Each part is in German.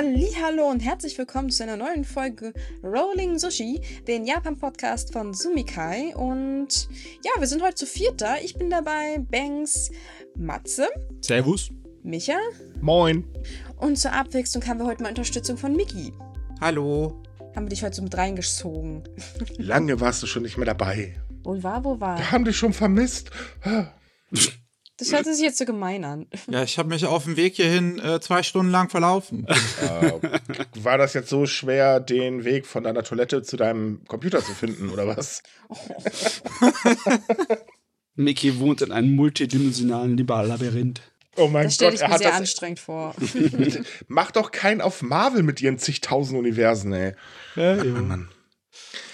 Hallo und herzlich willkommen zu einer neuen Folge Rolling Sushi, den Japan-Podcast von Sumikai. Und ja, wir sind heute zu viert da. Ich bin dabei, Banks, Matze. Servus. Micha. Moin. Und zur Abwechslung haben wir heute mal Unterstützung von Miki. Hallo. Haben wir dich heute so mit reingezogen. Lange warst du schon nicht mehr dabei. Wo war, wo war? Wir haben dich schon vermisst. Das hört sich jetzt so gemein an. Ja, ich habe mich auf dem Weg hierhin äh, zwei Stunden lang verlaufen. äh, war das jetzt so schwer, den Weg von deiner Toilette zu deinem Computer zu finden, oder was? Oh. Mickey wohnt in einem multidimensionalen Labyrinth. Oh mein das stelle ich Gott, mir sehr anstrengend vor. Mach doch keinen auf Marvel mit ihren zigtausend Universen, ey. Ja, ja. Mann,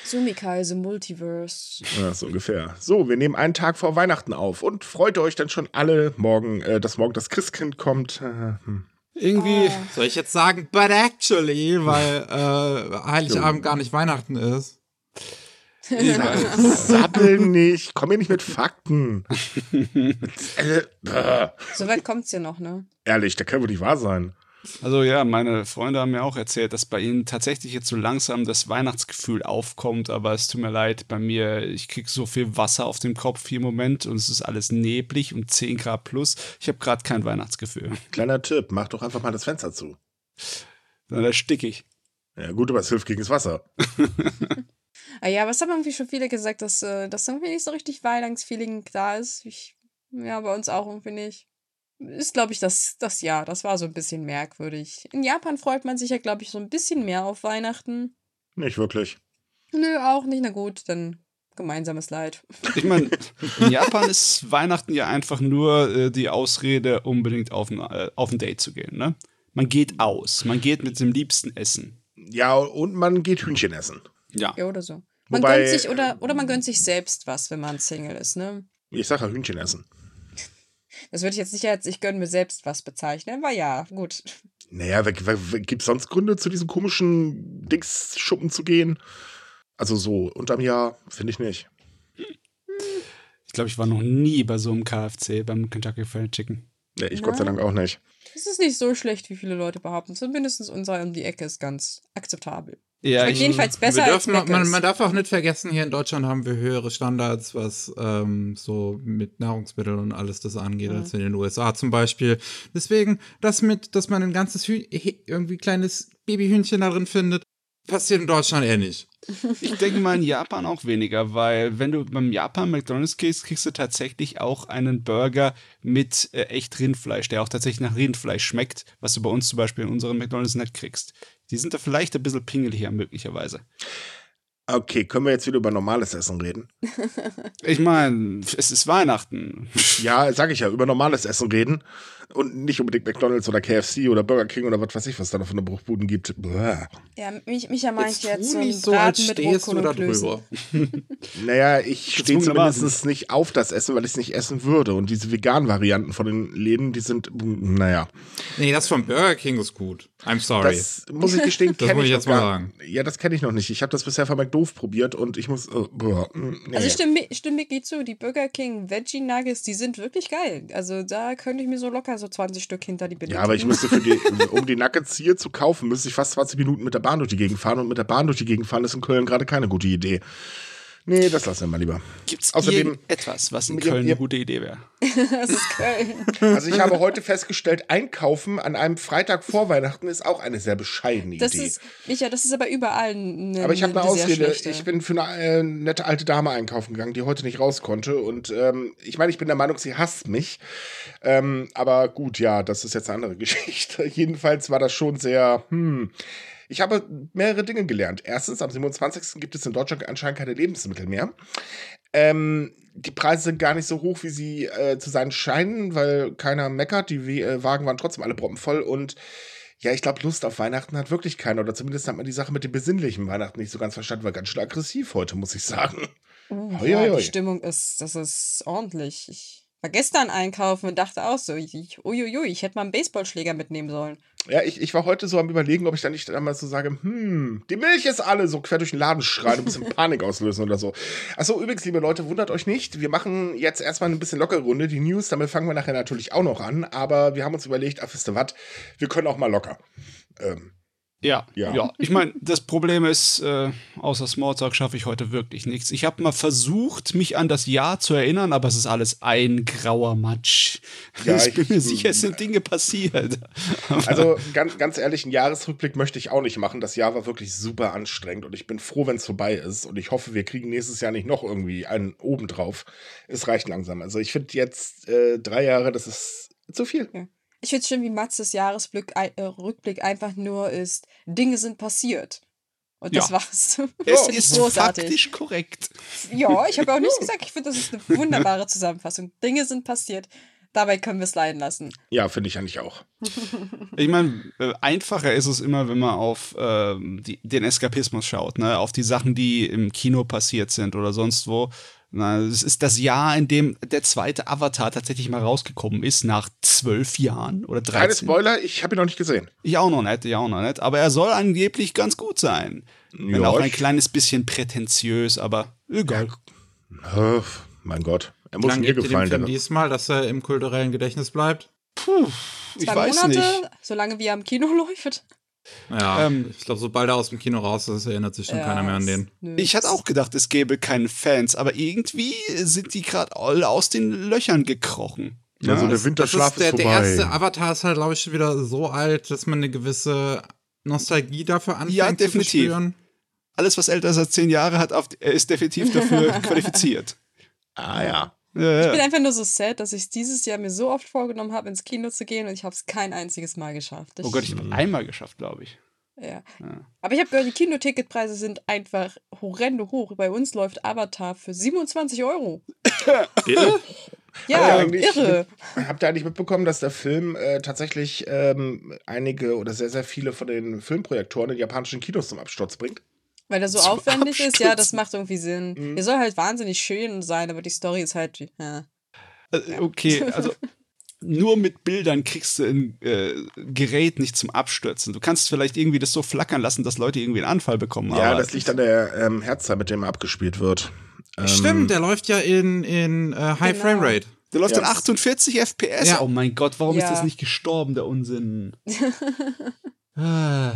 Mann. Sumikai, the Multiverse. Ja, so ungefähr. So, wir nehmen einen Tag vor Weihnachten auf und freut euch dann schon alle morgen, äh, dass morgen das Christkind kommt. Äh, hm. Irgendwie. Oh. Soll ich jetzt sagen, but actually, weil äh, Heiligabend gar nicht Weihnachten ist. Sabbel nicht, komm hier nicht mit Fakten. äh, so weit kommt's ja noch, ne? Ehrlich, der kann wohl nicht wahr sein. Also ja, meine Freunde haben mir auch erzählt, dass bei ihnen tatsächlich jetzt so langsam das Weihnachtsgefühl aufkommt, aber es tut mir leid, bei mir, ich krieg so viel Wasser auf dem Kopf hier im Moment und es ist alles neblig und 10 Grad plus. Ich habe gerade kein Weihnachtsgefühl. Kleiner Tipp, mach doch einfach mal das Fenster zu. Na, da stick ich. Ja gut, aber es hilft gegen das Wasser. ah ja, aber es haben irgendwie schon viele gesagt, dass, äh, dass irgendwie nicht so richtig Weihnachtsfeeling da ist. Ich, ja, bei uns auch irgendwie nicht ist, glaube ich, das, das Jahr. Das war so ein bisschen merkwürdig. In Japan freut man sich ja, glaube ich, so ein bisschen mehr auf Weihnachten. Nicht wirklich. Nö, auch nicht. Na gut, dann gemeinsames Leid. Ich meine, in Japan ist Weihnachten ja einfach nur äh, die Ausrede, unbedingt auf ein, äh, auf ein Date zu gehen. Ne? Man geht aus, man geht mit dem Liebsten essen. Ja, und man geht Hühnchen essen. Ja. ja oder so. Man Wobei, gönnt sich, oder, oder man gönnt sich selbst was, wenn man Single ist, ne? Ich sage ja Hühnchen essen. Das würde ich jetzt nicht als ich gönne mir selbst was bezeichnen, aber ja, gut. Naja, gibt es sonst Gründe, zu diesem komischen Dingsschuppen zu gehen? Also so unterm Jahr finde ich nicht. Ich glaube, ich war noch nie bei so einem KFC, beim Kentucky Fried Chicken. Nee, ich Nein. Gott sei Dank auch nicht. Es ist nicht so schlecht, wie viele Leute behaupten. Zumindest unser um die Ecke ist ganz akzeptabel. Ja, ich, jedenfalls besser dürfen, als man, man, darf auch nicht vergessen, hier in Deutschland haben wir höhere Standards, was ähm, so mit Nahrungsmitteln und alles das angeht, mhm. als in den USA zum Beispiel. Deswegen, das mit, dass man ein ganzes Hü irgendwie kleines Babyhühnchen da drin findet, passiert in Deutschland eher nicht. Ich denke mal in Japan auch weniger, weil wenn du beim Japan McDonalds gehst, kriegst du tatsächlich auch einen Burger mit äh, echt Rindfleisch, der auch tatsächlich nach Rindfleisch schmeckt, was du bei uns zum Beispiel in unseren McDonalds nicht kriegst. Die sind da vielleicht ein bisschen pingeliger möglicherweise. Okay, können wir jetzt wieder über normales Essen reden? ich meine, es ist Weihnachten. Ja, sag ich ja, über normales Essen reden und nicht unbedingt McDonalds oder KFC oder Burger King oder was weiß ich, was da noch von der Bruchbuden gibt. Bäh. Ja, mich, Micha meint jetzt, jetzt so nicht so, als stehst du da drüber. naja, ich stehe zumindest nicht auf das Essen, weil ich es nicht essen würde. Und diese veganen Varianten von den Läden, die sind, naja. Nee, das von Burger King ist gut. I'm sorry. Das muss ich gestehen, kenne ich, ich jetzt mal sagen. Ja, das kenne ich noch nicht. Ich habe das bisher von McDoof probiert und ich muss. Uh, nee. Also ich stimme, stimme Micky zu, die Burger King Veggie Nuggets, die sind wirklich geil. Also da könnte ich mir so locker so 20 Stück hinter die Binde. Ja, aber ich müsste für die, um die Nuggets hier zu kaufen, müsste ich fast 20 Minuten mit der Bahn durch die Gegend fahren und mit der Bahn durch die Gegend fahren ist in Köln gerade keine gute Idee. Nee, das lassen wir mal lieber. Gibt es etwas, was in Köln eine gute Idee wäre? das ist Köln. Also ich habe heute festgestellt, Einkaufen an einem Freitag vor Weihnachten ist auch eine sehr bescheidene das Idee. Ist, Micha, das ist aber überall eine Aber ich habe eine Ausrede. Ich bin für eine äh, nette alte Dame einkaufen gegangen, die heute nicht raus konnte. Und ähm, ich meine, ich bin der Meinung, sie hasst mich. Ähm, aber gut, ja, das ist jetzt eine andere Geschichte. Jedenfalls war das schon sehr, hm, ich habe mehrere Dinge gelernt. Erstens, am 27. gibt es in Deutschland anscheinend keine Lebensmittel mehr. Ähm, die Preise sind gar nicht so hoch, wie sie äh, zu sein scheinen, weil keiner meckert. Die äh, Wagen waren trotzdem alle proppenvoll und ja, ich glaube, Lust auf Weihnachten hat wirklich keiner. Oder zumindest hat man die Sache mit dem besinnlichen Weihnachten nicht so ganz verstanden. War ganz schön aggressiv heute, muss ich sagen. Hoi, ja, die Stimmung ist, das ist ordentlich. Ich war gestern einkaufen und dachte auch so, ich, uiuiui, ich hätte mal einen Baseballschläger mitnehmen sollen. Ja, ich, ich war heute so am überlegen, ob ich dann nicht einmal so sage, hm, die Milch ist alle, so quer durch den Laden schreien, ein bisschen Panik auslösen oder so. Achso, übrigens, liebe Leute, wundert euch nicht, wir machen jetzt erstmal ein bisschen lockere Runde. Die News, damit fangen wir nachher natürlich auch noch an, aber wir haben uns überlegt, ach, wisst ihr was, wir können auch mal locker. Ähm, Ja, ja. Ja. Ich meine, das Problem ist, äh, außer Smalltalk schaffe ich heute wirklich nichts. Ich habe mal versucht, mich an das Jahr zu erinnern, aber es ist alles ein grauer Matsch. Ja, ich bin ich- mir sicher, es sind Dinge passiert. Also ganz, ganz ehrlich, einen Jahresrückblick möchte ich auch nicht machen. Das Jahr war wirklich super anstrengend und ich bin froh, wenn es vorbei ist. Und ich hoffe, wir kriegen nächstes Jahr nicht noch irgendwie einen obendrauf. Es reicht langsam. Also ich finde jetzt äh, drei Jahre, das ist zu viel. Ich finde es schön, wie Matzes Jahresrückblick äh, Rückblick einfach nur ist, Dinge sind passiert. Und das Ja. war's. es Finde ich ist großartig. faktisch korrekt. Ja, ich habe auch nichts gesagt. Ich finde, das ist eine wunderbare Zusammenfassung. Dinge sind passiert. Dabei können wir es leiden lassen. Ja, finde ich eigentlich auch. Ich meine, äh, einfacher ist es immer, wenn man auf ähm, die, den Eskapismus schaut, ne? auf die Sachen, die im Kino passiert sind oder sonst wo. Es ist das Jahr, in dem der zweite Avatar tatsächlich mal rausgekommen ist, nach zwölf Jahren oder Keine 13. Spoiler, ich habe ihn noch nicht gesehen. Ich auch noch nicht, ich auch noch nicht. Aber er soll angeblich ganz gut sein. Wenn Ja, auch ein ich- kleines bisschen prätentiös, aber egal. Oh, mein Gott. Er muss mir gibt ihr dem gefallen. Film diesmal, dass er im kulturellen Gedächtnis bleibt. Puh, ich Zwei weiß Monate, nicht. solange wie er im Kino läuft. Ja, Ähm, ich glaube, sobald er aus dem Kino raus ist, erinnert sich schon keiner mehr an den. Ich hatte auch gedacht, es gäbe keine Fans, aber irgendwie sind die gerade alle aus den Löchern gekrochen. also der Das Winterschlaf ist der, ist der vorbei. erste Avatar ist halt, glaube ich, schon wieder so alt, dass man eine gewisse Nostalgie dafür anfängt Ja, zu definitiv. verspüren. Alles, was älter ist als zehn Jahre hat, auf, er ist definitiv dafür qualifiziert. ah ja. Ja, Ich bin ja. einfach nur so sad, dass ich es dieses Jahr mir so oft vorgenommen habe, ins Kino zu gehen und ich habe es kein einziges Mal geschafft. Oh Gott, ich habe einmal geschafft, glaube ich. Ja. Ja. Aber ich habe gehört, die Kinoticketpreise sind einfach horrende hoch. Bei uns läuft Avatar für 27 Euro. Irre? Ja, Aber eigentlich- irre. Habt ihr eigentlich mitbekommen, dass der Film äh, tatsächlich ähm, einige oder sehr, sehr viele von den Filmprojektoren in japanischen Kinos zum Absturz bringt? Weil der so aufwendig ist, ja, das macht irgendwie Sinn. Mhm. Der soll halt wahnsinnig schön sein, aber die Story ist halt, ja. Äh, Okay, also nur mit Bildern kriegst du ein äh, Gerät nicht zum Abstürzen. Du kannst vielleicht irgendwie das so flackern lassen, dass Leute irgendwie einen Anfall bekommen. Ja, aber das liegt an der ähm, Herzzahl, mit dem er abgespielt wird. Ähm, Stimmt, der läuft ja in, in äh, High Genau. Frame Rate. Der läuft Ja. dann 48 FPS. Ja. Oh mein Gott, warum ist Ja. das nicht gestorben, der Unsinn? ah.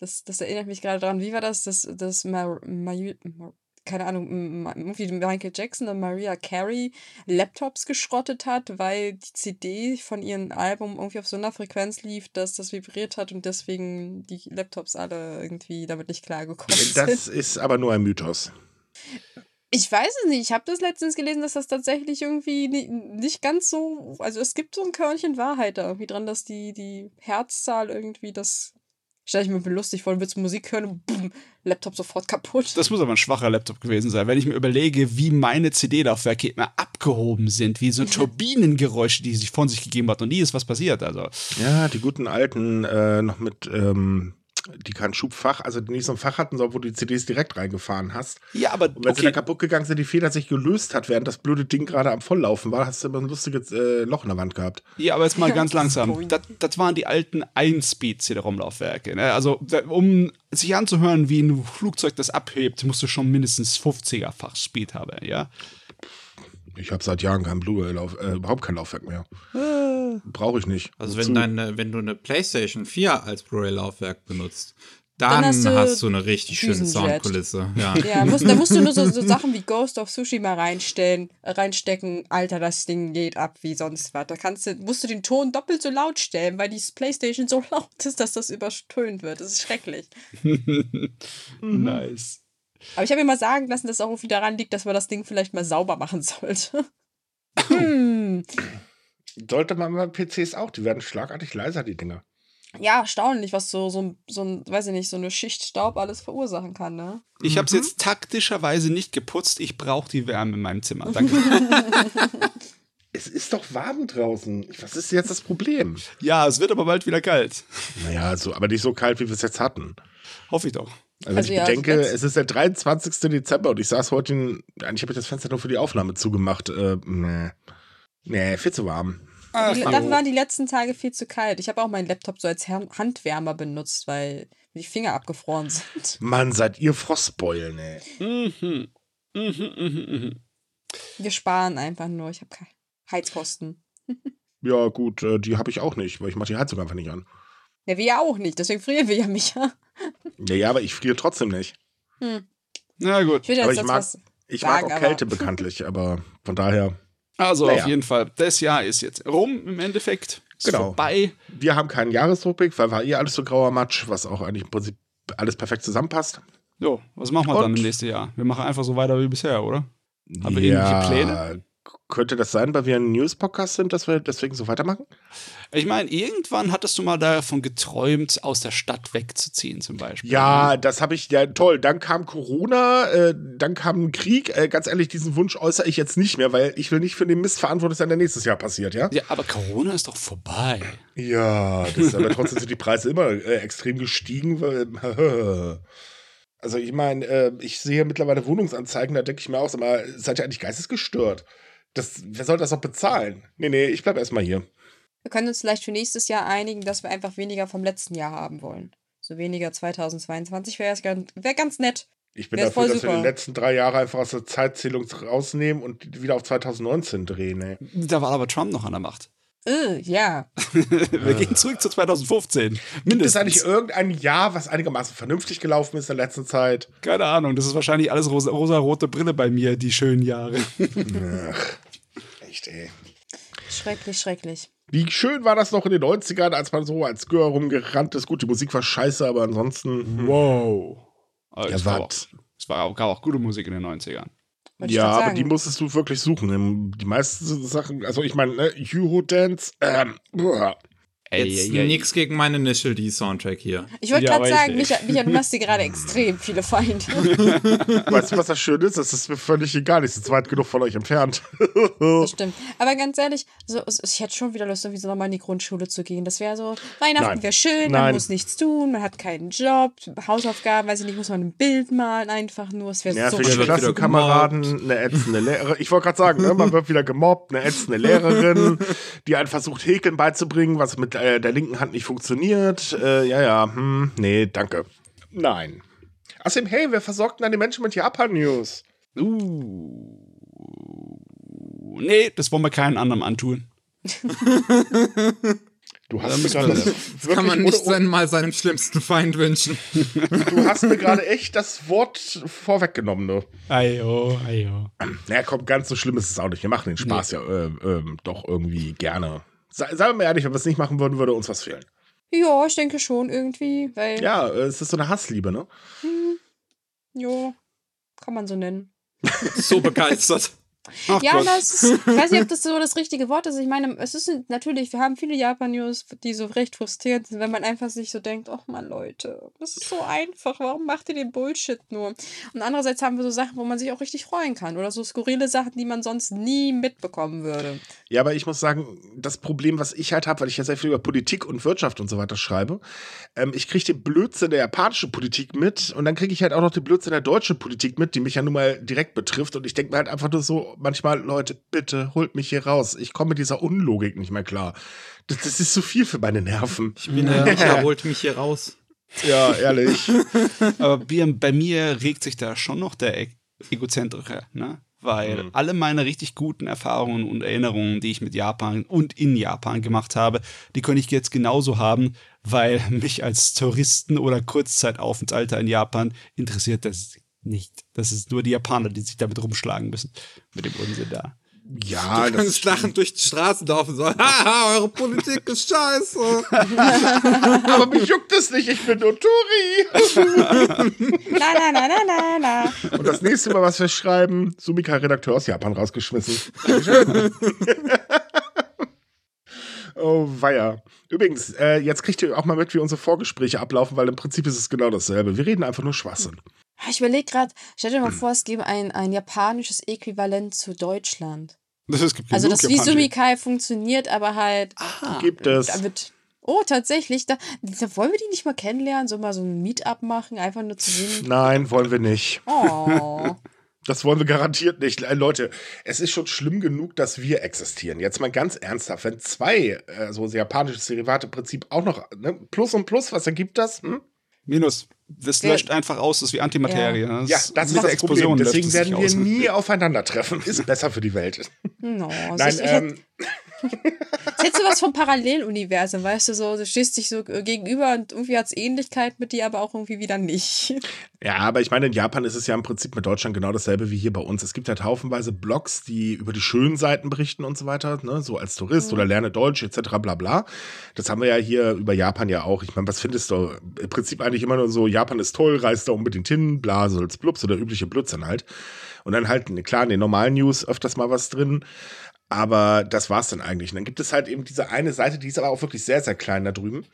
Das, das erinnert mich gerade daran, wie war das, dass das Mar Mar Mar keine Ahnung, irgendwie Michael Jackson und Maria Carey Laptops geschrottet hat, weil die CD von ihrem Album irgendwie auf so einer Frequenz lief, dass das vibriert hat und deswegen die Laptops alle irgendwie damit nicht klargekommen sind. Das ist aber nur ein Mythos. Ich weiß es nicht. Ich habe das letztens gelesen, dass das tatsächlich irgendwie ni- nicht ganz so. Also es gibt so ein Körnchen Wahrheit da irgendwie dran, dass die, die Herzzahl irgendwie das. Stell ich mir lustig vor, du willst Musik hören und boom, Laptop sofort kaputt. Das muss aber ein schwacher Laptop gewesen sein. Wenn ich mir überlege, wie meine CD-Laufwerke immer abgehoben sind, wie so Turbinengeräusche, die sich von sich gegeben hat und nie ist was passiert. Also, Ja, die guten alten äh, noch mit, ähm, die kein Schubfach, also die nicht so ein Fach hatten, sondern wo du die CDs direkt reingefahren hast. ja, aber Und wenn sie okay, dann kaputt gegangen sind, die Feder sich gelöst hat, während das blöde Ding gerade am Volllaufen war, hast du immer ein lustiges äh, Loch in der Wand gehabt. ja, aber jetzt mal ganz langsam. Das, das waren die alten 1-Speed-CD-ROM-Laufwerke. Ne? Also, da- um sich anzuhören, wie ein Flugzeug das abhebt, musst du schon mindestens 50er-fach Speed haben, ja? Ich habe seit Jahren kein Blu-ray-Lauf, äh, überhaupt kein Laufwerk mehr. Brauche ich nicht. Also Wozu? wenn, deine, wenn du eine PlayStation 4 als Blu-ray-Laufwerk benutzt, dann, Dann hast hast, du du eine richtig schöne. Soundkulisse. Ja. Ja, musst, da musst du nur so, so Sachen wie Ghost of Tsushima reinstellen, äh, reinstecken. Alter, das Ding geht ab wie sonst was. Da kannst du, musst du den Ton doppelt so laut stellen, weil die Playstation so laut ist, dass das übertönt wird. Das ist schrecklich. Nice. Aber ich habe mir mal sagen lassen, dass es auch irgendwie daran liegt, dass man das Ding vielleicht mal sauber machen sollte. hm. Sollte man bei PCs auch, die werden schlagartig leiser, die Dinger. Ja, erstaunlich, was so, so, ein- so ein, weiß ich nicht, so eine Schicht Staub alles verursachen kann, ne? Ich habe es jetzt taktischerweise nicht geputzt. Ich brauche die Wärme in meinem Zimmer. Danke. Es ist doch warm draußen. Was ist jetzt das Problem? ja, es wird aber bald wieder kalt. Naja, so, aber nicht so kalt, wie wir es jetzt hatten. Hoffe ich doch. Also, wenn Also ich ja, bedenke, jetzt- es ist der 23. Dezember und ich saß heute in, eigentlich habe ich das Fenster nur für die Aufnahme zugemacht. Äh, nee. Nee, viel zu warm. Ach, Die, dafür waren die letzten Tage viel zu kalt. Ich habe auch meinen Laptop so als Handwärmer benutzt, weil die Finger abgefroren sind. Mann, seid ihr Frostbeulen, ey. Mhm. Mhm, mhm, mhm. Wir sparen einfach nur. Ich habe keine Heizkosten. Ja, gut, äh, die habe ich auch nicht, weil ich mache die Heizung einfach nicht an. Ja, wir ja auch nicht, deswegen frieren wir ja Micha. Naja, aber ich friere trotzdem nicht. Hm. Na gut. Ich Aber ich mag-. Ich Sagen, mag auch aber- Kälte bekanntlich, aber von daher, Also Naja. auf jeden Fall, das Jahr ist jetzt rum im Endeffekt. Ist Genau. vorbei. wir haben keinen Jahresrückblick, weil war eh alles so grauer Matsch, was auch eigentlich im Prinzip alles perfekt zusammenpasst. Jo, was machen wir dann Und- im nächsten Jahr? Wir machen einfach so weiter wie bisher, oder? Haben wir irgendwelche Pläne? Könnte das sein, weil wir ein News-Podcast sind, dass wir deswegen so weitermachen? Ich meine, irgendwann hattest du mal davon geträumt, aus der Stadt wegzuziehen, zum Beispiel. Ja, das habe ich, ja toll. Dann kam Corona, äh, dann kam ein Krieg. Äh, ganz ehrlich, diesen Wunsch äußere ich jetzt nicht mehr, weil ich will nicht für den Mist verantwortlich sein, der nächstes Jahr passiert, ja? Ja, aber Corona ist doch vorbei. Ja, das aber trotzdem sind die Preise immer äh, extrem gestiegen. Weil, also ich meine, äh, ich sehe mittlerweile Wohnungsanzeigen, da denke ich mir auch, sag mal, seid ihr eigentlich geistesgestört? Das, wer soll das noch bezahlen? Nee, nee, ich bleib erstmal hier. Wir können uns vielleicht für nächstes Jahr einigen, dass wir einfach weniger vom letzten Jahr haben wollen. So weniger 2022 wäre ganz, wär ganz nett. Ich bin dafür, voll dass wir super. die letzten drei Jahre einfach aus der Zeitzählung rausnehmen und wieder auf 2019 drehen. Ey. Da war aber Trump noch an der Macht. Äh, ja. Wir gehen zurück zu 2015. Gibt es Mindestens. eigentlich irgendein Jahr, was einigermaßen vernünftig gelaufen ist in der letzten Zeit? Keine Ahnung, das ist wahrscheinlich alles rosa- rosa-rote Brille bei mir, die schönen Jahre. Ach, echt, ey. Schrecklich, schrecklich. Wie schön war das noch in den 90ern, als man so als Gör rumgerannt ist. Gut, die Musik war scheiße, aber ansonsten. Wow. Aber Ja, es, war auch, es war auch, gab auch gute Musik in den 90ern. Ja, aber die musstest du wirklich suchen. Die meisten Sachen, also ich meine, ne, Eurodance, ähm, boah. Jetzt nichts gegen meinen Initial D-Soundtrack hier. Ich wollte Ja, gerade sagen, ich- Micha, Micha, du machst dir gerade extrem viele Feinde. weißt du, was das Schöne ist? Das ist mir völlig egal. Ich sitze weit genug von euch entfernt. Das stimmt. Aber ganz ehrlich, so, ich hätte schon wieder Lust, irgendwie so nochmal in die Grundschule zu gehen. Das wäre so, Weihnachten wäre schön, Nein. man muss nichts tun, man hat keinen Job, Hausaufgaben, weiß ich nicht, muss man ein Bild malen, einfach nur. Es wäre so Nervige wird wieder Klassenkameraden, eine ätzende Lehrerin. Ich wollte gerade sagen, ne, man wird wieder gemobbt, eine ätzende Lehrerin, die einen versucht, Häkeln beizubringen, was mit äh, der linken Hand nicht funktioniert. Äh, ja, ja, hm, nee, danke. Nein. Außerdem, hey, wer versorgt denn dann die Menschen mit Japan-News? Uh. Nee, das wollen wir keinen anderen antun. Du hast mir gerade das Das kann man nicht sein, mal seinem schlimmsten Feind wünschen. Du hast mir gerade echt das Wort vorweggenommen, du. Ayo, ayo. Naja, komm, ganz so schlimm ist es auch nicht. Wir machen den Spaß ja äh, ähm, doch irgendwie gerne. Sei, seien wir mal ehrlich, wenn wir es nicht machen würden, würde uns was fehlen. Ja, ich denke schon irgendwie, weil, Ja, es ist so eine Hassliebe, ne? jo, kann man so nennen. So begeistert. Ach ja, Gott. das ist, ich weiß nicht, ob das so das richtige Wort ist. Ich meine, es ist natürlich, wir haben viele Japan-News, die so recht frustrierend sind, wenn man einfach sich so denkt, ach man, Leute, das ist so einfach, warum macht ihr den Bullshit nur? Und andererseits haben wir so Sachen, wo man sich auch richtig freuen kann oder so skurrile Sachen, die man sonst nie mitbekommen würde. Ja, aber ich muss sagen, das Problem, was ich halt habe, weil ich ja sehr viel über Politik und Wirtschaft und so weiter schreibe, ähm, ich kriege den Blödsinn der japanischen Politik mit und dann kriege ich halt auch noch den Blödsinn der deutschen Politik mit, die mich ja nun mal direkt betrifft. Und ich denke mir halt einfach nur so, manchmal, Leute, bitte holt mich hier raus. Ich komme mit dieser Unlogik nicht mehr klar. Das, das ist zu viel für meine Nerven. Ich bin ja. Micha holt mich hier raus. Ja, ehrlich. Aber bei, mir regt sich da schon noch der e Egozentrische, ne? Weil Mhm. alle meine richtig guten Erfahrungen und Erinnerungen, die ich mit Japan und in Japan gemacht habe, die könnte ich jetzt genauso haben, weil mich als Touristen oder Kurzzeitaufenthalter in Japan interessiert das nicht. Das ist nur die Japaner, die sich damit rumschlagen müssen. Mit dem Unsinn da. Ja, Du kannst lachend durch die Straßen laufen sagen, haha, eure Politik ist scheiße. aber mich juckt es nicht, ich bin nur Tori. Na, na, na, na, na, na. Und das nächste Mal, was wir schreiben, Sumika, Redakteur aus Japan, rausgeschmissen. Oh, weia. Übrigens, äh, jetzt kriegt ihr auch mal mit, wie unsere Vorgespräche ablaufen, weil im Prinzip ist es genau dasselbe. Wir reden einfach nur Schwachsinn. Ich überlege gerade, stell dir mal vor, es gäbe ein, ein japanisches Äquivalent zu Deutschland. Das, gibt Also das wie japanische- Sumikai funktioniert, aber halt Ah, Gibt es. da wird. Oh, tatsächlich. Da, da wollen wir die nicht mal kennenlernen, so mal so ein Meetup machen, einfach nur zu sehen. Nein, wollen wir nicht. Oh. Das wollen wir garantiert nicht. Äh, Leute, es ist schon schlimm genug, dass wir existieren. Jetzt mal ganz ernsthaft, wenn zwei, äh, so japanisches Derivate-Prinzip auch noch, ne, Plus und Plus, was ergibt das? Hm? Minus. Das löscht einfach aus, das ist wie Antimaterie. Ja, das ist mit das der Problem. Explosion löscht Deswegen werden wir aus. nie aufeinandertreffen. Ist besser für die Welt. No, also Nein, ich, ähm, Das hättest du was vom Paralleluniversum, weißt du, so, du stehst dich so gegenüber und irgendwie hat es Ähnlichkeit mit dir, aber auch irgendwie wieder nicht. Ja, aber ich meine, in Japan ist es ja im Prinzip mit Deutschland genau dasselbe wie hier bei uns. Es gibt halt haufenweise Blogs, die über die schönen Seiten berichten und so weiter, ne? so als Tourist mhm. oder lerne Deutsch etc. bla bla. Das haben wir ja hier über Japan ja auch. Ich meine, was findest du? Im Prinzip eigentlich immer nur so, Japan ist toll, reist da unbedingt hin, bla, so als Blups oder übliche Blödsinn halt. Und dann halt, klar, in den normalen News öfters mal was drin. Aber das war's dann eigentlich. Und dann gibt es halt eben diese eine Seite, die ist aber auch wirklich sehr, sehr klein da drüben.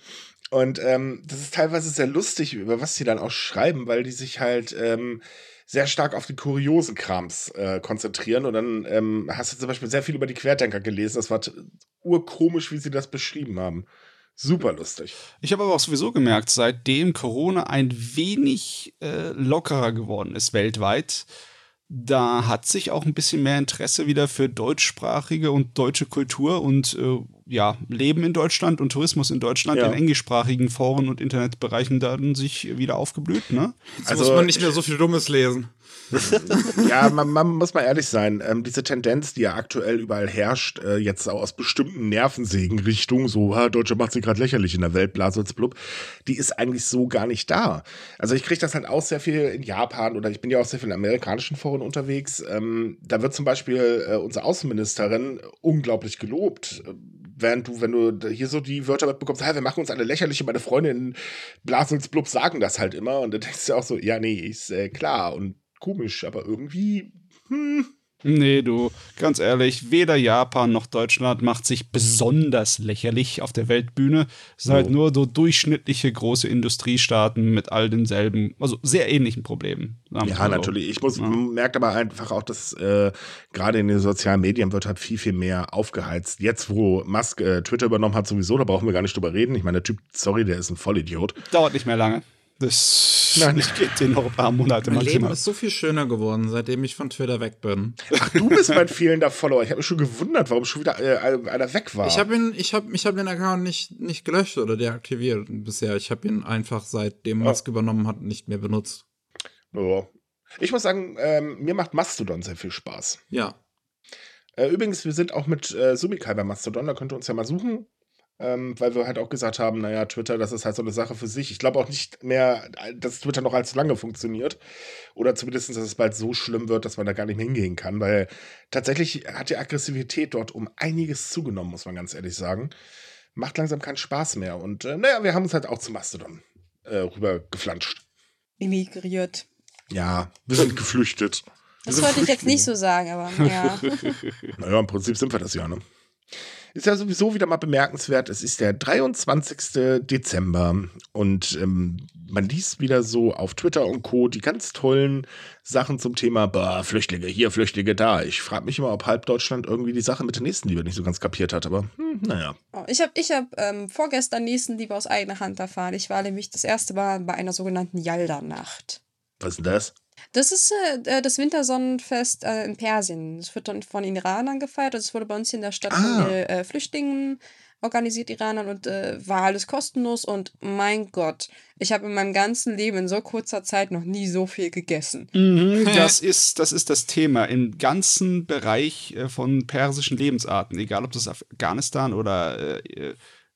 Und ähm, das ist teilweise sehr lustig, über was sie dann auch schreiben, weil die sich halt ähm, sehr stark auf die kuriosen Krams äh, konzentrieren. Und dann ähm, hast du zum Beispiel sehr viel über die Querdenker gelesen. Das war urkomisch, wie sie das beschrieben haben. Super lustig. Ich habe aber auch sowieso gemerkt, seitdem Corona ein wenig äh, lockerer geworden ist weltweit, da hat sich auch ein bisschen mehr Interesse wieder für deutschsprachige und deutsche Kultur und äh, ja, Leben in Deutschland und Tourismus in Deutschland ja. in englischsprachigen Foren und Internetbereichen dann sich wieder aufgeblüht, ne? Jetzt also muss man nicht mehr so viel Dummes lesen. ja, man, man, muss mal ehrlich sein. Ähm, diese Tendenz, die ja aktuell überall herrscht, äh, jetzt auch aus bestimmten Nervensägenrichtungen, so, ha, Deutsche macht sich gerade lächerlich in der Welt, blub, die ist eigentlich so gar nicht da. Also ich kriege das halt auch sehr viel in Japan oder ich bin ja auch sehr viel in amerikanischen Foren unterwegs. Ähm, da wird zum Beispiel äh, unsere Außenministerin unglaublich gelobt während du, wenn du hier so die Wörter mitbekommst, hey, wir machen uns alle lächerlich meine Freundinnen Blasels Blub sagen das halt immer. Und dann denkst du auch so, ja, nee, ist äh, klar und komisch, aber irgendwie, hm, Nee, du, ganz ehrlich, weder Japan noch Deutschland macht sich besonders lächerlich auf der Weltbühne. Es sind oh. halt nur so durchschnittliche große Industriestaaten mit all denselben, also sehr ähnlichen Problemen. Ja, natürlich. Ich muss, ja. merkt aber einfach auch, dass äh, gerade in den sozialen Medien wird halt viel, viel mehr aufgeheizt. Jetzt, wo Musk äh, Twitter übernommen hat, sowieso, da brauchen wir gar nicht drüber reden. Ich meine, der Typ, sorry, der ist ein Vollidiot. Dauert nicht mehr lange. Das Nein. geht den noch ein paar Monate Mein maximal. Leben ist so viel schöner geworden, seitdem ich von Twitter weg bin. Ach, du bist mein fehlender Follower. Ich habe mich schon gewundert, warum schon wieder äh, einer weg war. Ich habe ihn, ich habe, ich habe den Account nicht, nicht gelöscht oder deaktiviert bisher. Ich habe ihn einfach seitdem Musk ja. übernommen hat nicht mehr benutzt. Ja. Ich muss sagen, ähm, mir macht Mastodon sehr viel Spaß. Ja. Äh, übrigens, wir sind auch mit äh, Sumikai bei Mastodon, da könnt ihr uns ja mal suchen. Ähm, weil wir halt auch gesagt haben, naja, Twitter, das ist halt so eine Sache für sich. Ich glaube auch nicht mehr, dass Twitter noch allzu lange funktioniert. Oder zumindest, dass es bald so schlimm wird, dass man da gar nicht mehr hingehen kann. Weil tatsächlich hat die Aggressivität dort um einiges zugenommen, muss man ganz ehrlich sagen. Macht langsam keinen Spaß mehr. Und äh, naja, wir haben uns halt auch zu Mastodon äh, rüber geflanscht. Emigriert. Ja, wir sind geflüchtet. Das wollte ich jetzt nicht so sagen, aber ja. naja, im Prinzip sind wir das ja, ne? Ist ja sowieso wieder mal bemerkenswert. Es ist der 23. Dezember und ähm, man liest wieder so auf Twitter und Co. die ganz tollen Sachen zum Thema bah, Flüchtlinge hier, Flüchtlinge da. Ich frage mich immer, ob halb Deutschland irgendwie die Sache mit der Nächstenliebe nicht so ganz kapiert hat, aber hm, naja. Oh, ich habe ich hab, ähm, vorgestern Nächstenliebe aus eigener Hand erfahren. Ich war nämlich das erste Mal bei einer sogenannten Yalda-Nacht. Was ist denn das? Das ist äh, äh, das Wintersonnenfest äh, in Persien. Das wird dann von Iranern gefeiert. Das wurde bei uns hier in der Stadt ah. von äh, Flüchtlingen organisiert, Iranern, und äh, war alles kostenlos. Und mein Gott, ich habe in meinem ganzen Leben in so kurzer Zeit noch nie so viel gegessen. Mhm, das, ist, das ist das Thema. Im ganzen Bereich äh, von persischen Lebensarten, egal ob das Afghanistan oder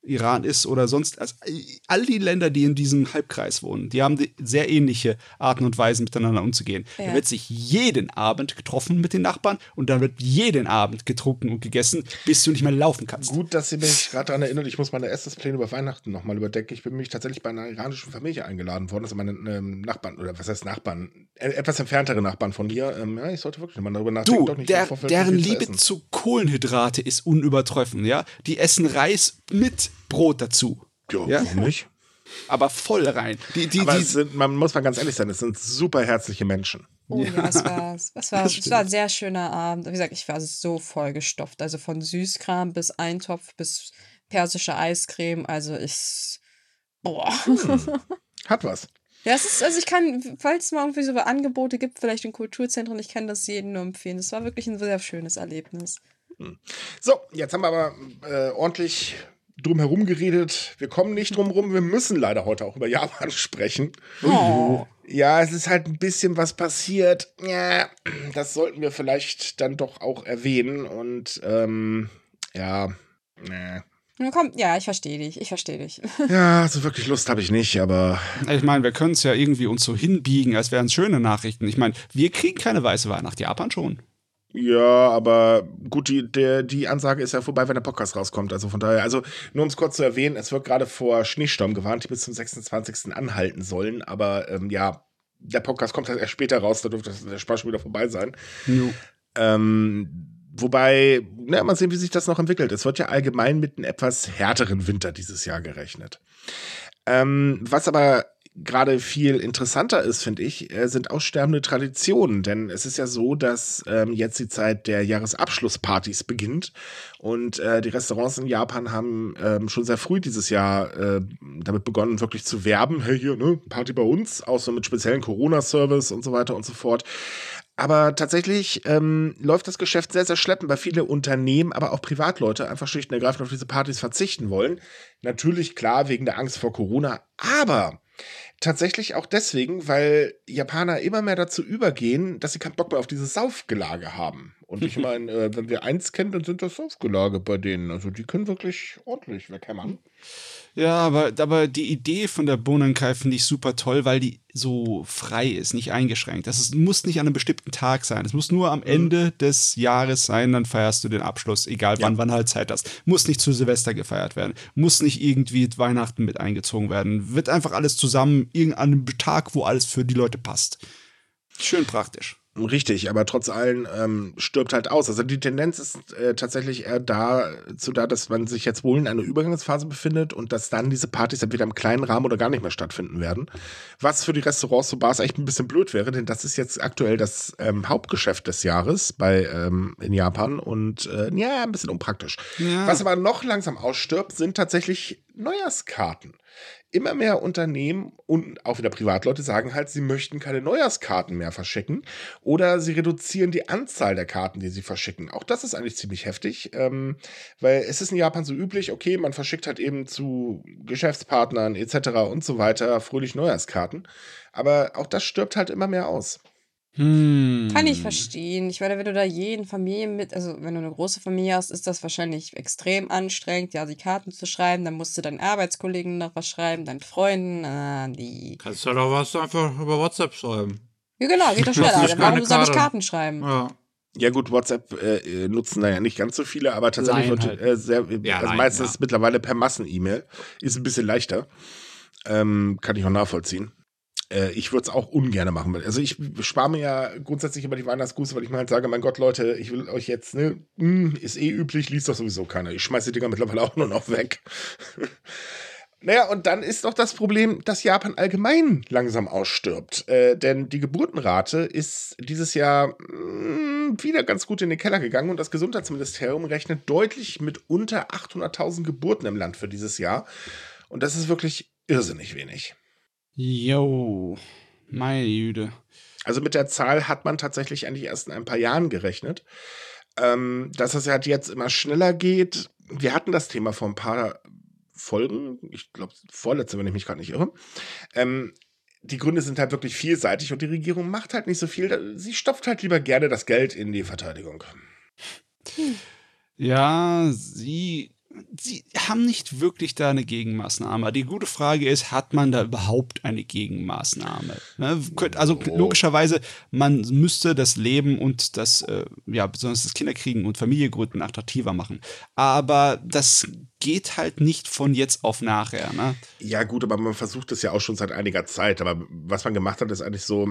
Iran ist oder sonst, also all die Länder, die in diesem Halbkreis wohnen, die haben die sehr ähnliche Arten und Weisen miteinander umzugehen. Ja. Da wird sich jeden Abend getroffen mit den Nachbarn und dann wird jeden Abend getrunken und gegessen, bis du nicht mehr laufen kannst. Gut, dass ihr mich gerade daran erinnert, ich muss meine Essenspläne über Weihnachten nochmal überdecken. Ich bin nämlich tatsächlich bei einer iranischen Familie eingeladen worden, also meine ähm, Nachbarn, oder was heißt Nachbarn, äh, etwas entferntere Nachbarn von mir. Ähm, ja, ich sollte wirklich mal darüber nachdenken. Du, der, deren Liebe zu, zu Kohlenhydrate ist unübertroffen, ja. Die essen Reis mit Brot dazu. Jo, ja, warum nicht? Aber voll rein. Die, die, Aber die sind, man muss mal ganz ehrlich sein, es sind super herzliche Menschen. Oh ja, es war, es, war, es war ein sehr schöner Abend. Wie gesagt, ich war so vollgestopft. Also von Süßkram bis Eintopf bis persische Eiscreme. Also ich. Boah. Hm. Hat was. Ja, es ist, also ich kann, falls es mal irgendwie so Angebote gibt, vielleicht in Kulturzentren, ich kann das jedem nur empfehlen. Es war wirklich ein sehr schönes Erlebnis. Hm. So, jetzt haben wir aber äh, ordentlich drum herum geredet. Wir kommen nicht drum rum. Wir müssen leider heute auch über Japan sprechen. Oh. Ja, es ist halt ein bisschen was passiert. Ja, das sollten wir vielleicht dann doch auch erwähnen. Und ähm, Ja, nee. Komm, ja, ich verstehe dich. Ich verstehe dich. Ja, so wirklich Lust habe ich nicht, aber. Ich meine, wir können es ja irgendwie uns so hinbiegen, als wären es schöne Nachrichten. Ich meine, wir kriegen keine weiße Weihnacht, Japan schon. Ja, aber gut, die, der, die Ansage ist ja vorbei, wenn der Podcast rauskommt. Also von daher, also nur um es kurz zu erwähnen, es wird gerade vor Schneesturm gewarnt, die bis zum 26. anhalten sollen. Aber ähm, ja, der Podcast kommt halt erst später raus, da dürfte der Spaß schon wieder vorbei sein. Jo. Ähm, wobei, na, mal sehen, wie sich das noch entwickelt. Es wird ja allgemein mit einem etwas härteren Winter dieses Jahr gerechnet. Ähm, was aber gerade viel interessanter ist, finde ich, äh, sind aussterbende Traditionen. Denn es ist ja so, dass ähm, jetzt die Zeit der Jahresabschlusspartys beginnt. Und äh, die Restaurants in Japan haben ähm, schon sehr früh dieses Jahr äh, damit begonnen, wirklich zu werben. Hey, hier, ne, Party bei uns, auch so mit speziellen Corona-Service und so weiter und so fort. Aber tatsächlich ähm, läuft das Geschäft sehr, sehr schleppend, weil viele Unternehmen, aber auch Privatleute einfach schlicht und ergreifend auf diese Partys verzichten wollen. Natürlich klar wegen der Angst vor Corona, aber tatsächlich auch deswegen, weil Japaner immer mehr dazu übergehen, dass sie keinen Bock mehr auf dieses Saufgelage haben. Und ich meine, äh, wenn wir eins kennen, dann sind das Saufgelage bei denen. Also die können wirklich ordentlich weghämmern. Ja, aber, aber die Idee von der Bonenkai finde ich super toll, weil die so frei ist, nicht eingeschränkt. Das ist, muss nicht an einem bestimmten Tag sein. Es muss nur am Ende des Jahres sein, dann feierst du den Abschluss, egal wann, Ja. wann halt Zeit hast. Muss nicht zu Silvester gefeiert werden. Muss nicht irgendwie Weihnachten mit eingezogen werden. Wird einfach alles zusammen, irgendeinem Tag, wo alles für die Leute passt. Schön praktisch. Richtig, aber trotz allem ähm, stirbt halt aus. Also die Tendenz ist äh, tatsächlich eher dazu da, dass man sich jetzt wohl in einer Übergangsphase befindet und dass dann diese Partys entweder im kleinen Rahmen oder gar nicht mehr stattfinden werden. Was für die Restaurants und Bars echt ein bisschen blöd wäre, denn das ist jetzt aktuell das ähm, Hauptgeschäft des Jahres bei ähm, in Japan und äh, ja, ein bisschen unpraktisch. Ja. Was aber noch langsam ausstirbt, sind tatsächlich Neujahrskarten. Immer mehr Unternehmen und auch wieder Privatleute sagen halt, sie möchten keine Neujahrskarten mehr verschicken oder sie reduzieren die Anzahl der Karten, die sie verschicken. Auch das ist eigentlich ziemlich heftig, ähm, weil es ist in Japan so üblich, okay, man verschickt halt eben zu Geschäftspartnern etc. und so weiter fröhlich Neujahrskarten. Aber auch das stirbt halt immer mehr aus. Hm. Kann ich verstehen. Ich meine, wenn du da jeden Familien mit, also wenn du eine große Familie hast, ist das wahrscheinlich extrem anstrengend, ja, die Karten zu schreiben. Dann musst du deinen Arbeitskollegen noch was schreiben, deinen Freunden, ah, die. Kannst du doch was einfach über WhatsApp schreiben. Ja, genau, geht doch schneller. Dann warum soll ich Karte. Karten schreiben? Ja. Ja gut, WhatsApp äh, nutzen da ja nicht ganz so viele, aber tatsächlich wird halt. äh, sehr, Ja, also meistens ja. mittlerweile per Massen-E-Mail. Ist ein bisschen leichter. Ähm, kann ich auch nachvollziehen. Äh, ich würde es auch ungern machen. Also ich spare mir ja grundsätzlich immer die Weihnachtsgrüße, weil ich mir halt sage, mein Gott, Leute, ich will euch jetzt, ne, hm, ist eh üblich, liest doch sowieso keiner. Ich schmeiße die Dinger mittlerweile auch nur noch weg. Naja, und dann ist doch das Problem, dass Japan allgemein langsam ausstirbt. Äh, denn die Geburtenrate ist dieses Jahr mh, wieder ganz gut in den Keller gegangen und das Gesundheitsministerium rechnet deutlich mit unter 800.000 Geburten im Land für dieses Jahr. Und das ist wirklich irrsinnig wenig. Yo, meine Jüde. Also mit der Zahl hat man tatsächlich eigentlich erst in ein paar Jahren gerechnet. Ähm, dass es halt jetzt immer schneller geht. Wir hatten das Thema vor ein paar Folgen, ich glaube vorletzte, wenn ich mich gerade nicht irre. Ähm, die Gründe sind halt wirklich vielseitig und die Regierung macht halt nicht so viel. Sie stopft halt lieber gerne das Geld in die Verteidigung. Ja, sie, sie haben nicht wirklich da eine Gegenmaßnahme. Die gute Frage ist, hat man da überhaupt eine Gegenmaßnahme? Ne, Also Oh. logischerweise, man müsste das Leben und das, äh, ja, besonders das Kinderkriegen und Familiengründen attraktiver machen. Aber das geht halt nicht von jetzt auf nachher. Ne? Ja, gut, aber man versucht es ja auch schon seit einiger Zeit. Aber was man gemacht hat, ist eigentlich so: